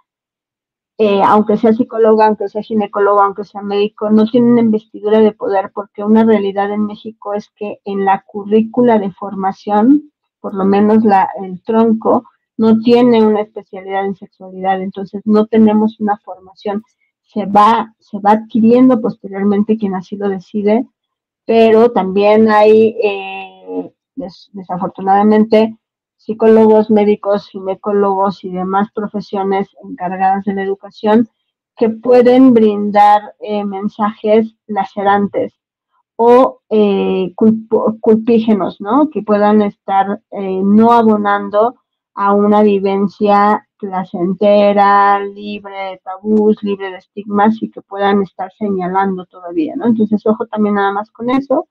Speaker 2: eh, aunque sea psicóloga, aunque sea ginecólogo, aunque sea médico, no tienen investidura de poder porque una realidad en México es que en la currícula de formación, por lo menos la, el tronco, no tiene una especialidad en sexualidad, entonces no tenemos una formación. Se va, se va adquiriendo posteriormente quien así lo decide, pero también hay, eh, desafortunadamente, psicólogos, médicos, ginecólogos y demás profesiones encargadas de la educación que pueden brindar eh, mensajes lacerantes o eh, culpígenos, ¿no? Que puedan estar eh, no abonando a una vivencia placentera, libre de tabús, libre de estigmas y que puedan estar señalando todavía, ¿no? Entonces, ojo también nada más con eso.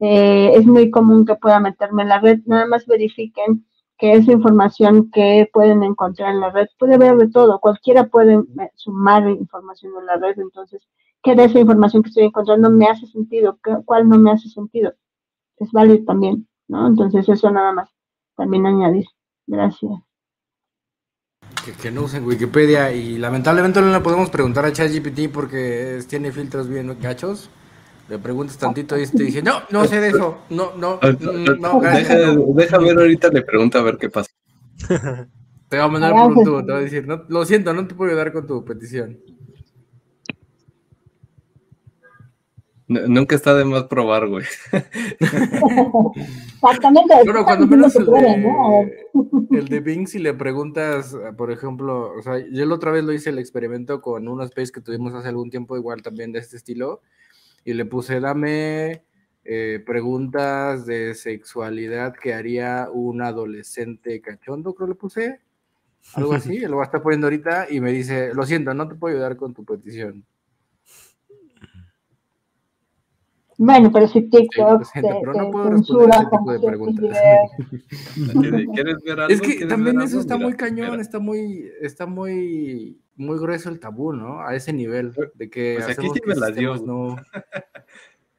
Speaker 2: es muy común que pueda meterme en la red, nada más verifiquen que esa información que pueden encontrar en la red puede haber de todo, cualquiera puede sumar información en la red, entonces, ¿qué de esa información que estoy encontrando me hace sentido? ¿Cuál no me hace sentido? Es válido también, ¿no? Entonces, eso nada más, también añadir. Gracias.
Speaker 4: Que, no usen Wikipedia y lamentablemente no le podemos preguntar a ChatGPT porque tiene filtros bien gachos le preguntas tantito y te dice, no, no sé de eso, no, no, no,
Speaker 1: deja, deja ver ahorita, le pregunto a ver qué pasa.
Speaker 4: te va a mandar por un tubo, te va a decir, no, lo siento, no te puedo ayudar con tu petición.
Speaker 1: Nunca está de más probar, güey.
Speaker 2: Exactamente.
Speaker 4: Cuando menos el de, el de Bing, si le preguntas, por ejemplo, o sea, yo la otra vez lo hice el experimento con unos space que tuvimos hace algún tiempo, igual también de este estilo, y le puse, dame eh, preguntas de sexualidad que haría un adolescente cachondo, creo que le puse. Algo así, lo va a estar poniendo ahorita y me dice, lo siento, no te puedo ayudar con tu petición.
Speaker 2: Bueno, pero si TikTok
Speaker 4: sí, pero no puedo responder ese tipo de preguntas. es que también eso está muy cañón, está muy, está muy muy grueso el tabú, ¿no? A ese nivel, de que
Speaker 1: pues aquí sí me las dio.
Speaker 4: no,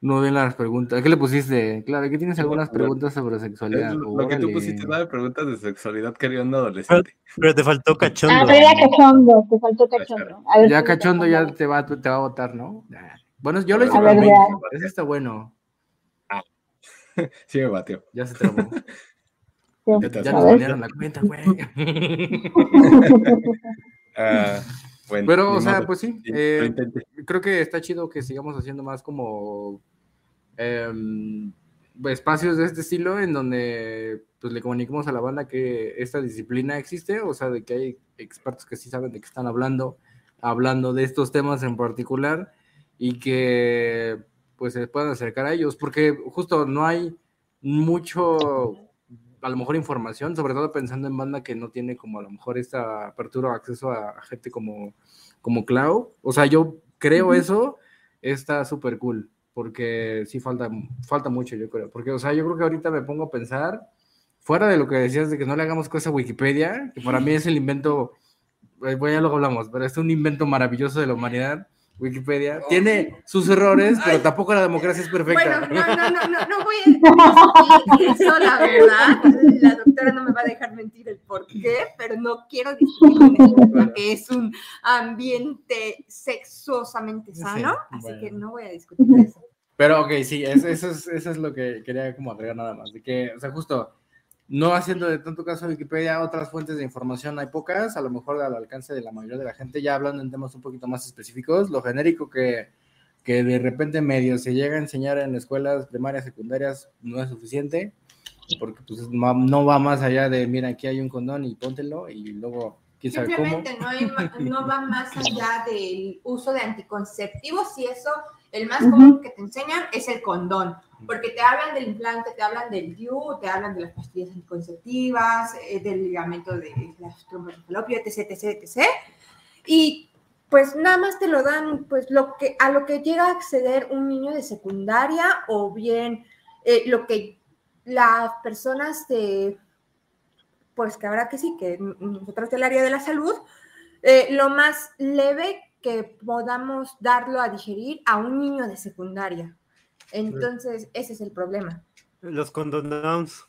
Speaker 4: no ven las preguntas. ¿Qué le pusiste? Claro, aquí tienes algunas preguntas sobre sexualidad.
Speaker 1: lo que tú pusiste, nada de preguntas de sexualidad que haría un adolescente.
Speaker 3: Pero, te faltó cachondo.
Speaker 2: Ah, pero era cachondo, te faltó cachondo.
Speaker 4: ya cachondo ya te va, te va a votar, ¿no? Bueno, yo lo hice con 20, eso está bueno.
Speaker 1: Ah, sí me batió.
Speaker 4: Ya se trabó. ya, ya nos ponieron la cuenta, güey.
Speaker 1: Ah,
Speaker 4: Pero, o sea, pues sí, eh, creo que está chido que sigamos haciendo más como em, espacios de este estilo en donde pues le comuniquemos a la banda que esta disciplina existe, o sea, de que hay expertos que sí saben de qué están hablando, hablando de estos temas en particular y que pues se puedan acercar a ellos, porque justo no hay mucho a lo mejor información, sobre todo pensando en banda que no tiene como a lo mejor esta apertura o acceso a, gente como, como Cloud. O sea, yo creo eso, está súper cool, porque sí falta, falta mucho, yo creo. Porque, o sea, yo creo que ahorita me pongo a pensar, fuera de lo que decías de que no le hagamos cosa a Wikipedia, que para mí es el invento, eh, bueno, ya luego hablamos, pero es un invento maravilloso de la humanidad Wikipedia. Oh, Tiene sus errores, pero tampoco la democracia es perfecta.
Speaker 6: Bueno, no, no, no, no, no voy a decir eso, la verdad. La doctora no me va a dejar mentir el por qué, pero no quiero discutir porque es un ambiente sexuosamente sano, así que no voy a discutir eso.
Speaker 4: Pero ok, sí, eso, es, eso es lo que quería como agregar nada más. De que, o sea, justo no haciendo de tanto caso a Wikipedia, otras fuentes de información hay pocas, a lo mejor al alcance de la mayoría de la gente, ya hablando en temas un poquito más específicos, lo genérico que, que de repente medio se llega a enseñar en escuelas primarias, secundarias, no es suficiente, porque pues no va más allá de, mira, aquí hay un condón y póntelo, y luego quién sabe cómo.
Speaker 6: No, no va más allá del uso de anticonceptivos y eso el más común que te enseñan es el condón, porque te hablan del implante, te hablan del DIU, te hablan de las pastillas anticonceptivas, eh, del ligamento de las trompas de etc, etc, etc. Y pues nada más te lo dan, pues lo que, a lo que llega a acceder un niño de secundaria o bien eh, lo que las personas de, pues que ahora que sí, que nosotros del área de la salud, eh, lo más leve que podamos darlo a digerir a un niño de secundaria. Entonces, ese es el problema.
Speaker 3: Los condoms.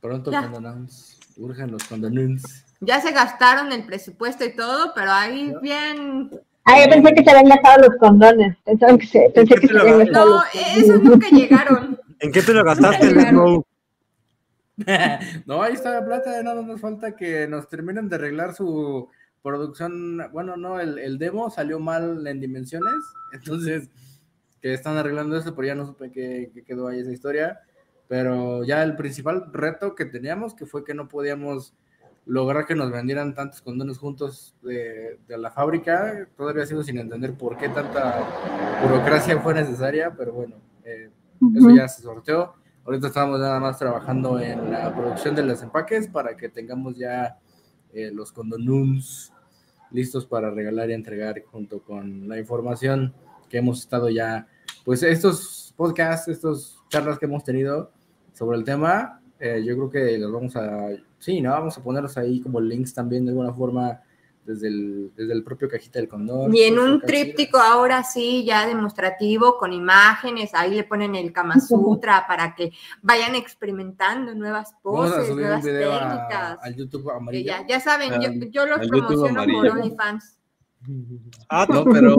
Speaker 4: Pronto condonados. Urgen los condonados.
Speaker 6: Ya se gastaron el presupuesto y todo, pero ahí bien.
Speaker 2: Ah, yo pensé que se habían gastado los condones. Que se, pensé que se habían gastado
Speaker 6: No, esos nunca llegaron.
Speaker 3: ¿En qué te lo gastaste,
Speaker 6: Claro.
Speaker 4: no, ahí está la plata, nada más falta que nos terminen de arreglar su producción. Bueno, no, el, el demo salió mal en dimensiones, entonces que están arreglando eso, pero ya no supe qué, qué quedó ahí esa historia. Pero ya el principal reto que teníamos, que fue que no podíamos lograr que nos vendieran tantos condones juntos de, de la fábrica, todavía sigo sin entender por qué tanta burocracia fue necesaria, pero bueno, eh, eso ya se sorteó. Ahorita estamos nada más trabajando en la producción de los empaques para que tengamos ya eh, los condonums listos para regalar y entregar junto con la información que hemos estado ya, pues estos podcasts, estas charlas que hemos tenido sobre el tema, eh, yo creo que los vamos a, sí, ¿no? Vamos a ponerlos ahí como links también de alguna forma desde el, desde el propio cajita del condón.
Speaker 6: Y en un
Speaker 4: Casi-
Speaker 6: tríptico ahora sí, ya demostrativo, con imágenes, ahí le ponen el Kama Sutra para que vayan experimentando nuevas
Speaker 4: Vamos a
Speaker 6: poses,
Speaker 4: un
Speaker 6: nuevas
Speaker 4: video a-
Speaker 6: técnicas.
Speaker 4: al YouTube amarillo.
Speaker 6: ya, ya saben, yo, yo los promociono por. OnlyFans.
Speaker 3: Ah,
Speaker 1: No, pero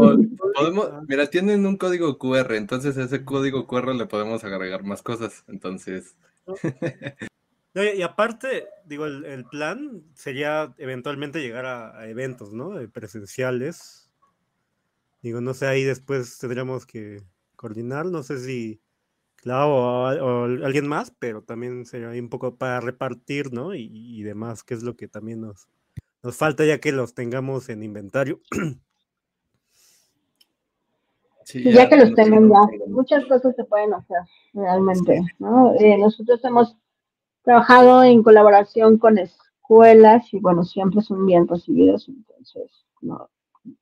Speaker 1: podemos, mira, tienen un código QR, entonces a ese código QR le podemos agregar más cosas. Entonces,
Speaker 3: No, y aparte, digo, el, el plan sería eventualmente llegar a, a eventos, ¿no? Presenciales. Digo, no sé, ahí después tendríamos que coordinar, no sé si Clau o alguien más, pero también sería ahí un poco para repartir, ¿no? Y, y demás, que es lo que también nos, nos falta ya que los tengamos en inventario.
Speaker 1: sí,
Speaker 2: ya que los
Speaker 1: no
Speaker 2: tengan ya, muchas cosas se pueden hacer realmente, ¿no? Eh, nosotros hemos trabajado en colaboración con escuelas y bueno, siempre son bien recibidos, entonces no,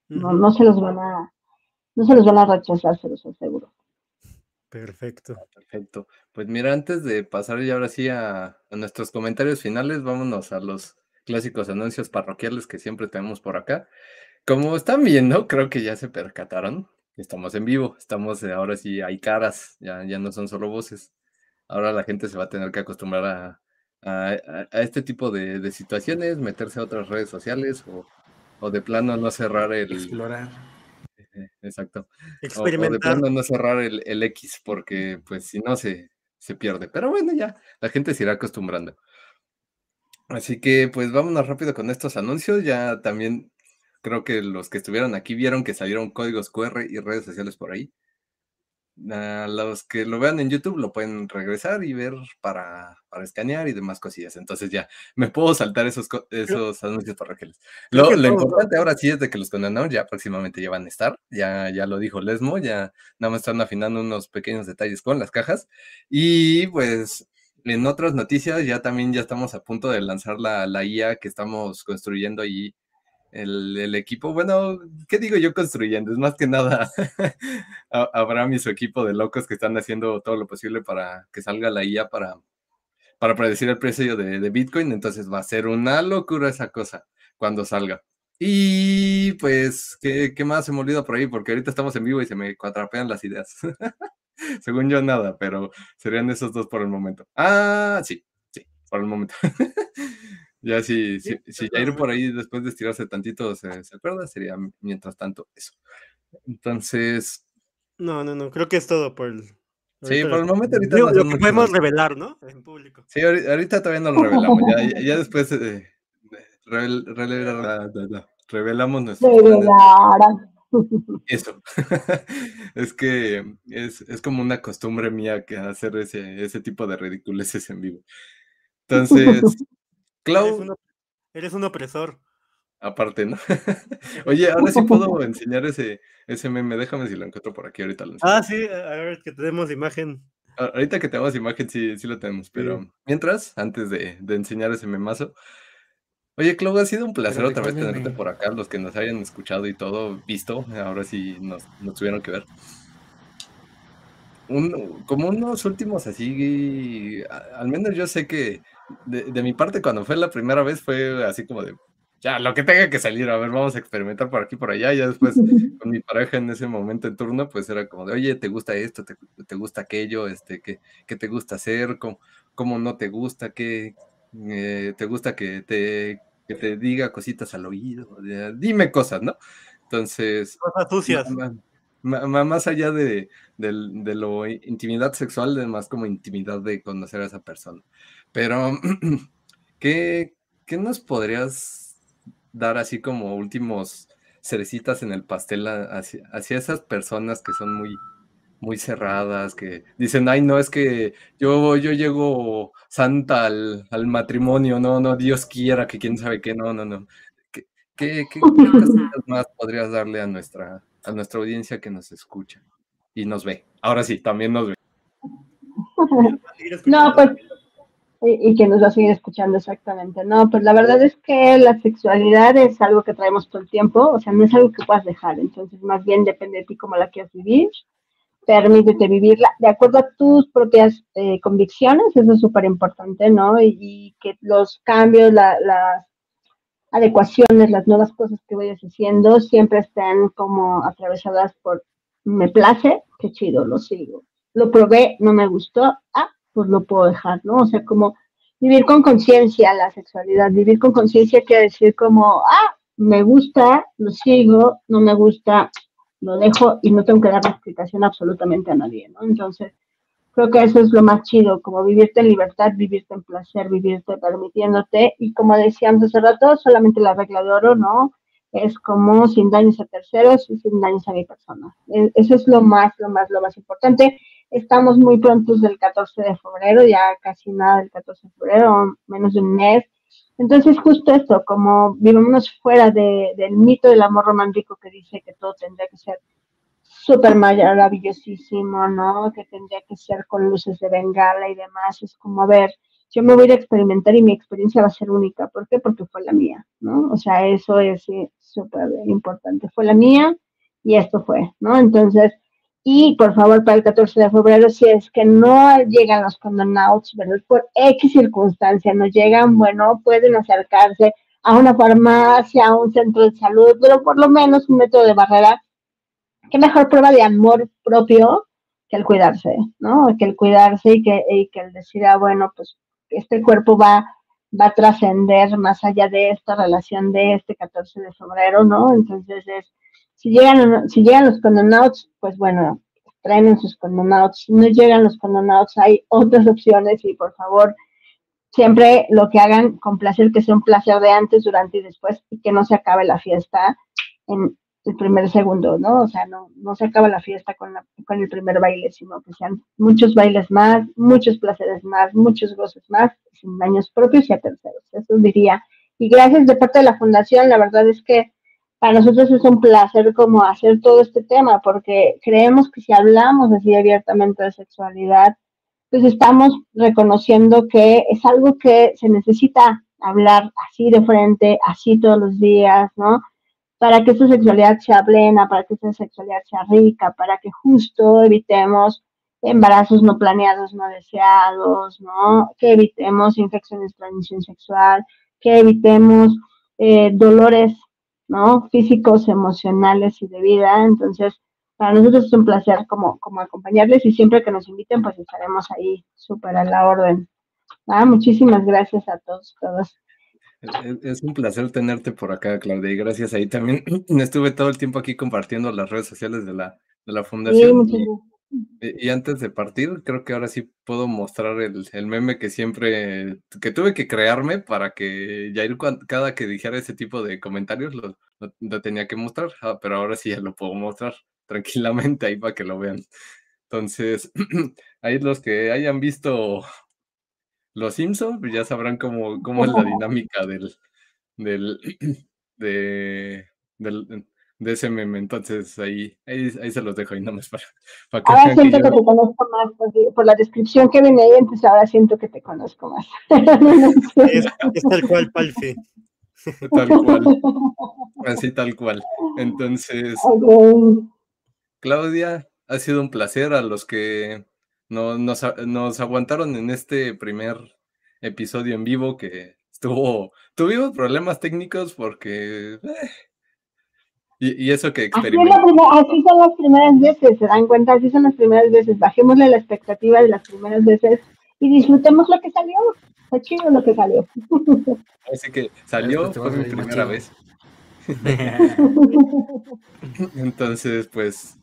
Speaker 2: no, se los van a, no se los van a rechazar, se los aseguro.
Speaker 3: Perfecto.
Speaker 1: Perfecto. Pues mira, antes de pasar ya ahora sí a, a nuestros comentarios finales, vámonos a los clásicos anuncios parroquiales que siempre tenemos por acá. Como están viendo, creo que ya se percataron. Estamos en vivo, estamos eh, ahora sí, hay caras, ya, ya no son solo voces. Ahora la gente se va a tener que acostumbrar a, a- este tipo de, de situaciones, meterse a otras redes sociales o, o de plano no cerrar el...
Speaker 4: Explorar.
Speaker 1: Exacto. O- O, de
Speaker 3: Experimentar.
Speaker 1: plano no cerrar el, el X, porque pues si no se, se pierde. Pero bueno, ya, la gente se irá acostumbrando. Así que pues vámonos rápido con estos anuncios. Ya también creo que los que estuvieron aquí vieron que salieron códigos QR y redes sociales por ahí. A los que lo vean en YouTube lo pueden regresar y ver para, para escanear y demás cosillas. Entonces ya me puedo saltar esos, esos anuncios parroquiales. Lo, lo importante ahora sí es de que los condenados ya próximamente ya van a estar. Ya, ya lo dijo Lesmo, ya nada más están afinando unos pequeños detalles con las cajas. Y pues en otras noticias ya también ya estamos a punto de lanzar la, la IA que estamos construyendo ahí el, equipo. Bueno, ¿qué digo yo construyendo? Es más que nada Abraham y su equipo de locos que están haciendo todo lo posible para que salga la IA para, para predecir el precio de, de Bitcoin. Entonces va a ser una locura esa cosa cuando salga. Y pues, ¿qué, qué más se me olvida por ahí? Porque ahorita estamos en vivo y se me cuatrapean las ideas. Según yo, nada, pero serían esos dos por el momento. Ah, sí, sí, por el momento. ya si, si, si Jair por ahí después de estirarse tantito se, se acuerda, sería mientras tanto eso. Entonces,
Speaker 3: No, no, no, creo que es todo por el.
Speaker 1: Sí,
Speaker 3: ahorita
Speaker 1: por el momento ahorita
Speaker 3: digo,
Speaker 1: no
Speaker 3: lo que podemos revelar, ¿no? En público.
Speaker 1: sí, ahori- ahorita todavía no lo revelamos. Ya, ya, ya después eh, revel- revel- revelamos.
Speaker 2: Revelarán.
Speaker 1: Eso. es que es, es como una costumbre mía que hacer ese, ese tipo de ridiculeces en vivo. Entonces,
Speaker 3: Eres
Speaker 1: Clau,
Speaker 3: un, op- eres un opresor.
Speaker 1: aparte, ¿no? Oye, ahora sí puedo enseñar ese, ese meme. Déjame si lo encuentro por aquí, ahorita lo.
Speaker 3: Ah, sí, a ver, que tenemos imagen.
Speaker 1: Ahorita que tenemos imagen, sí, sí lo tenemos, pero mientras, antes de, de enseñar ese memazo. Oye, Clau, ha sido un placer
Speaker 4: Pero ¿de
Speaker 1: otra vez tenerte por acá, los que nos hayan escuchado y todo, visto, ahora sí nos, nos tuvieron que ver. Un- como unos últimos así, a- al menos yo sé que de, de mi parte cuando fue la primera vez fue así como de, ya, lo que tenga que salir, a ver, vamos a experimentar por aquí, por allá, y ya después con mi pareja en ese momento en turno, pues era como de, oye, ¿te gusta esto? ¿Te, te gusta aquello? Este, ¿qué, qué te gusta hacer? ¿Cómo, cómo no te gusta, qué eh, te gusta que te, que te diga cositas al oído, dime cosas, ¿no? Entonces...
Speaker 3: Cosas sucias.
Speaker 1: Más allá de, de, lo intimidad sexual, de más como intimidad de conocer a esa persona. Pero, ¿qué, qué nos podrías dar así como últimos cerecitas en el pastel hacia, hacia esas personas que son muy, muy cerradas, que dicen, ay, no, es que yo, yo llego santa al, matrimonio, no, no, Dios quiera que quién sabe qué, no, no, no. ¿Qué, qué, qué, más podrías darle a nuestra, a nuestra audiencia que nos escucha y nos ve? Ahora sí, también nos ve.
Speaker 2: No, pues, y, y que nos va a seguir escuchando exactamente. No, pues la verdad es que la sexualidad es algo que traemos todo el tiempo, o sea, no es algo que puedas dejar, entonces más bien depende de ti cómo la quieras vivir permítete vivirla de acuerdo a tus propias eh, convicciones, eso es súper importante, ¿no? Y, que los cambios, las adecuaciones, las nuevas cosas que vayas haciendo siempre estén como atravesadas por me place, qué chido, lo sigo. Lo probé, no me gustó, ah, pues lo puedo dejar, ¿no? O sea, como vivir con conciencia la sexualidad, vivir con conciencia quiere decir como, ah, me gusta, lo sigo, no me gusta, lo dejo y no tengo que dar explicación absolutamente a nadie, ¿no? Entonces, creo que eso es lo más chido, como vivirte en libertad, vivirte en placer, vivirte permitiéndote y como decíamos hace rato, solamente la regla de oro, ¿no? Es como sin daños a terceros y sin daños a mi persona. E, eso es lo más, lo más, lo más importante. Estamos muy prontos del 14 de febrero, ya casi nada del 14 de febrero, menos de un mes. Entonces, justo esto, como vivimos fuera de, del mito del amor romántico que dice que todo tendría que ser súper maravillosísimo, ¿no? Que tendría que ser con luces de bengala y demás. Es como, a ver, yo me voy a experimentar y mi experiencia va a ser única. ¿Por qué? Porque fue la mía, ¿no? O sea, eso es súper importante. Fue la mía y esto fue, ¿no? Entonces, y por favor, para el 14 de febrero, si es que no llegan los condonados, ¿verdad? Por X circunstancia no llegan, bueno, pueden acercarse a una farmacia, a un centro de salud, pero por lo menos un método de barrera. ¿Qué mejor prueba de amor propio que el cuidarse, ¿no? Que el cuidarse y que, y que el decir, ah, bueno, pues este cuerpo va, va a trascender más allá de esta relación de este 14 de febrero, ¿no? Entonces es si llegan, si llegan los condenados, pues bueno, traen sus condenados. Si no llegan los condenados, hay otras opciones y por favor, siempre lo que hagan con placer, que sea un placer de antes, durante y después y que no se acabe la fiesta en el primer segundo, ¿no? O sea, no, no se acaba la fiesta con, con el primer baile, sino que sean muchos bailes más, muchos placeres más, muchos goces más, sin daños propios y a terceros. Eso diría. Y gracias de parte de la fundación, la verdad es que para nosotros es un placer como hacer todo este tema, porque creemos que si hablamos así abiertamente de sexualidad, pues estamos reconociendo que es algo que se necesita hablar así de frente, así todos los días, ¿no? Para que esa sexualidad sea plena, para que esa sexualidad sea rica, para que justo evitemos embarazos no planeados, no deseados, ¿no? Que evitemos infecciones de transmisión sexual, que evitemos eh, dolores ¿no? Físicos, emocionales y de vida. Entonces, para nosotros es un placer como, como acompañarles y siempre que nos inviten, pues estaremos ahí súper a la orden. Ah, muchísimas gracias a todos, todos.
Speaker 1: Es un placer tenerte por acá, Claudia, y gracias ahí también. Estuve todo el tiempo aquí compartiendo las redes sociales de la, de la fundación. Sí, y, antes de partir, creo que ahora sí puedo mostrar el, meme que siempre, que tuve que crearme para que Jair cada que dijera ese tipo de comentarios lo, tenía que mostrar, ah, pero ahora sí ya lo puedo mostrar tranquilamente ahí para que lo vean. Entonces, ahí los que hayan visto Los Simpsons, pues ya sabrán cómo, cómo es la dinámica del, del, de, del, de ese meme. Entonces ahí, ahí, ahí se los dejo ahí nomás para,
Speaker 2: para que Ahora siento que, te conozco más por la descripción que viene ahí, entonces ahora siento que te conozco más.
Speaker 3: es, tal cual, Palfe.
Speaker 1: Tal cual. Así tal cual. Entonces, Claudia, ha sido un placer a los que no, nos, nos aguantaron en este primer episodio en vivo que estuvo, tuvimos problemas técnicos porque eh, y, eso que.
Speaker 2: Así, son las primeras veces, se dan cuenta, así son las primeras veces. Bajémosle la expectativa de las primeras veces y disfrutemos lo que salió. Fue chido lo que salió.
Speaker 1: Así que salió, fue mi primera vez. Entonces, pues,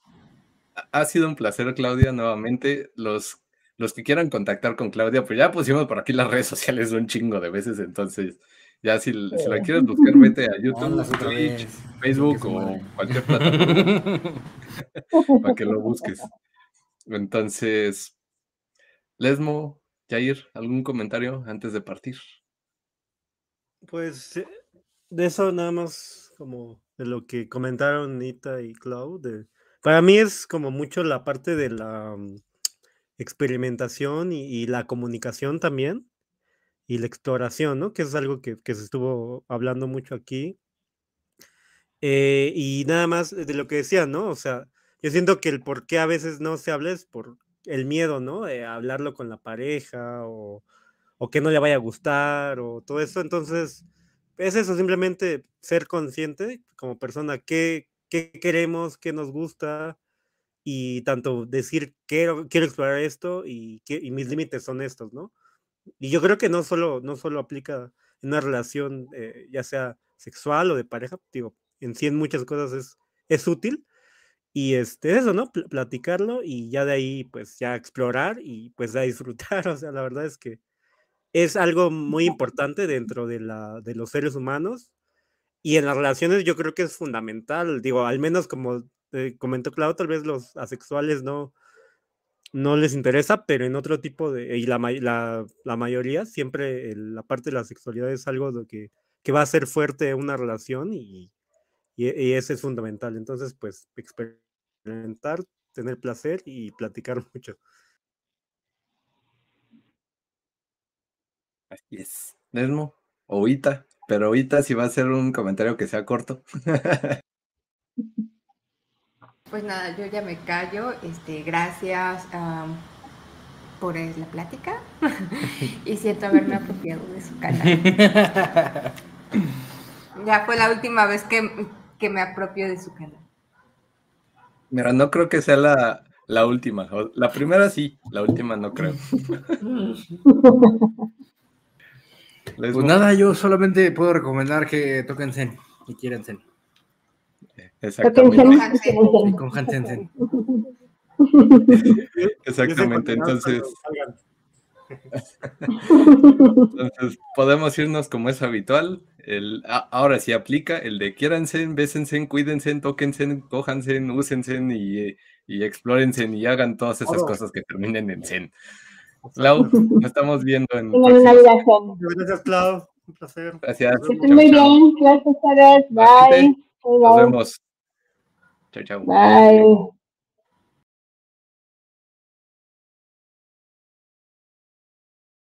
Speaker 1: ha sido un placer, Claudia, nuevamente. Los, los que quieran contactar con Claudia, pues ya pusimos por aquí las redes sociales un chingo de veces, entonces ya si, si la quieres buscar, vete a YouTube, Twitch, Facebook o cualquier plataforma para que lo busques. Entonces, Lesmo, Jair, ¿algún comentario antes de partir?
Speaker 3: Pues eh, de eso nada más como de lo que comentaron Nita y Cloud. para mí es como mucho la parte de la mm, experimentación y, la comunicación también y la exploración, ¿no? Que es algo que, se estuvo hablando mucho aquí. Eh, y nada más de lo que decía, ¿no? O sea, yo siento que el por qué a veces no se habla es por el miedo, ¿no? De hablarlo con la pareja o, o que no le vaya a gustar o todo eso. Entonces, es eso, simplemente ser consciente como persona, qué, qué queremos, qué nos gusta y tanto decir quiero, quiero explorar esto y, y mis límites son estos, ¿no? Y yo creo que no solo, no solo aplica en una relación, eh, ya sea sexual o de pareja, digo, en sí en muchas cosas es, es útil, y este, eso, ¿no? platicarlo y ya de ahí, pues ya explorar y pues a disfrutar. O sea, la verdad es que es algo muy importante dentro de, la, de los seres humanos y en las relaciones yo creo que es fundamental. Digo, al menos como eh, comentó Claudio, tal vez los asexuales no, no les interesa, pero en otro tipo de, y la, la, mayoría, siempre la parte de la sexualidad es algo de que, que va a ser fuerte una relación y, y, ese es fundamental. Entonces, pues, experimentar, tener placer y platicar mucho.
Speaker 1: Así es. Nesmo, ahorita, pero ahorita si va a ser un comentario que sea corto.
Speaker 6: Pues nada, yo ya me callo. Este, gracias por la plática y siento haberme apropiado de su canal. ya fue la última vez que, que me apropio de su canal.
Speaker 1: Mira, no creo que sea la, la última. La primera sí, la última no creo.
Speaker 4: pues nada, yo solamente puedo recomendar que toquen Zen y quieran Zen.
Speaker 1: Exactamente.
Speaker 4: Con Hansen.
Speaker 1: Exactamente, entonces. Entonces, podemos irnos como es habitual. El, ahora sí aplica el de quiéranse, bésense, cuídense, tóquense, cójanse, úsense y, y explórense y hagan todas esas cosas que terminen en Zen. Clau, nos estamos viendo en.
Speaker 3: Gracias, Clau. Un placer.
Speaker 1: Gracias.
Speaker 2: muy bien. Gracias a ustedes. Bye.
Speaker 1: Nos vemos. Chao, chao.
Speaker 2: Bye.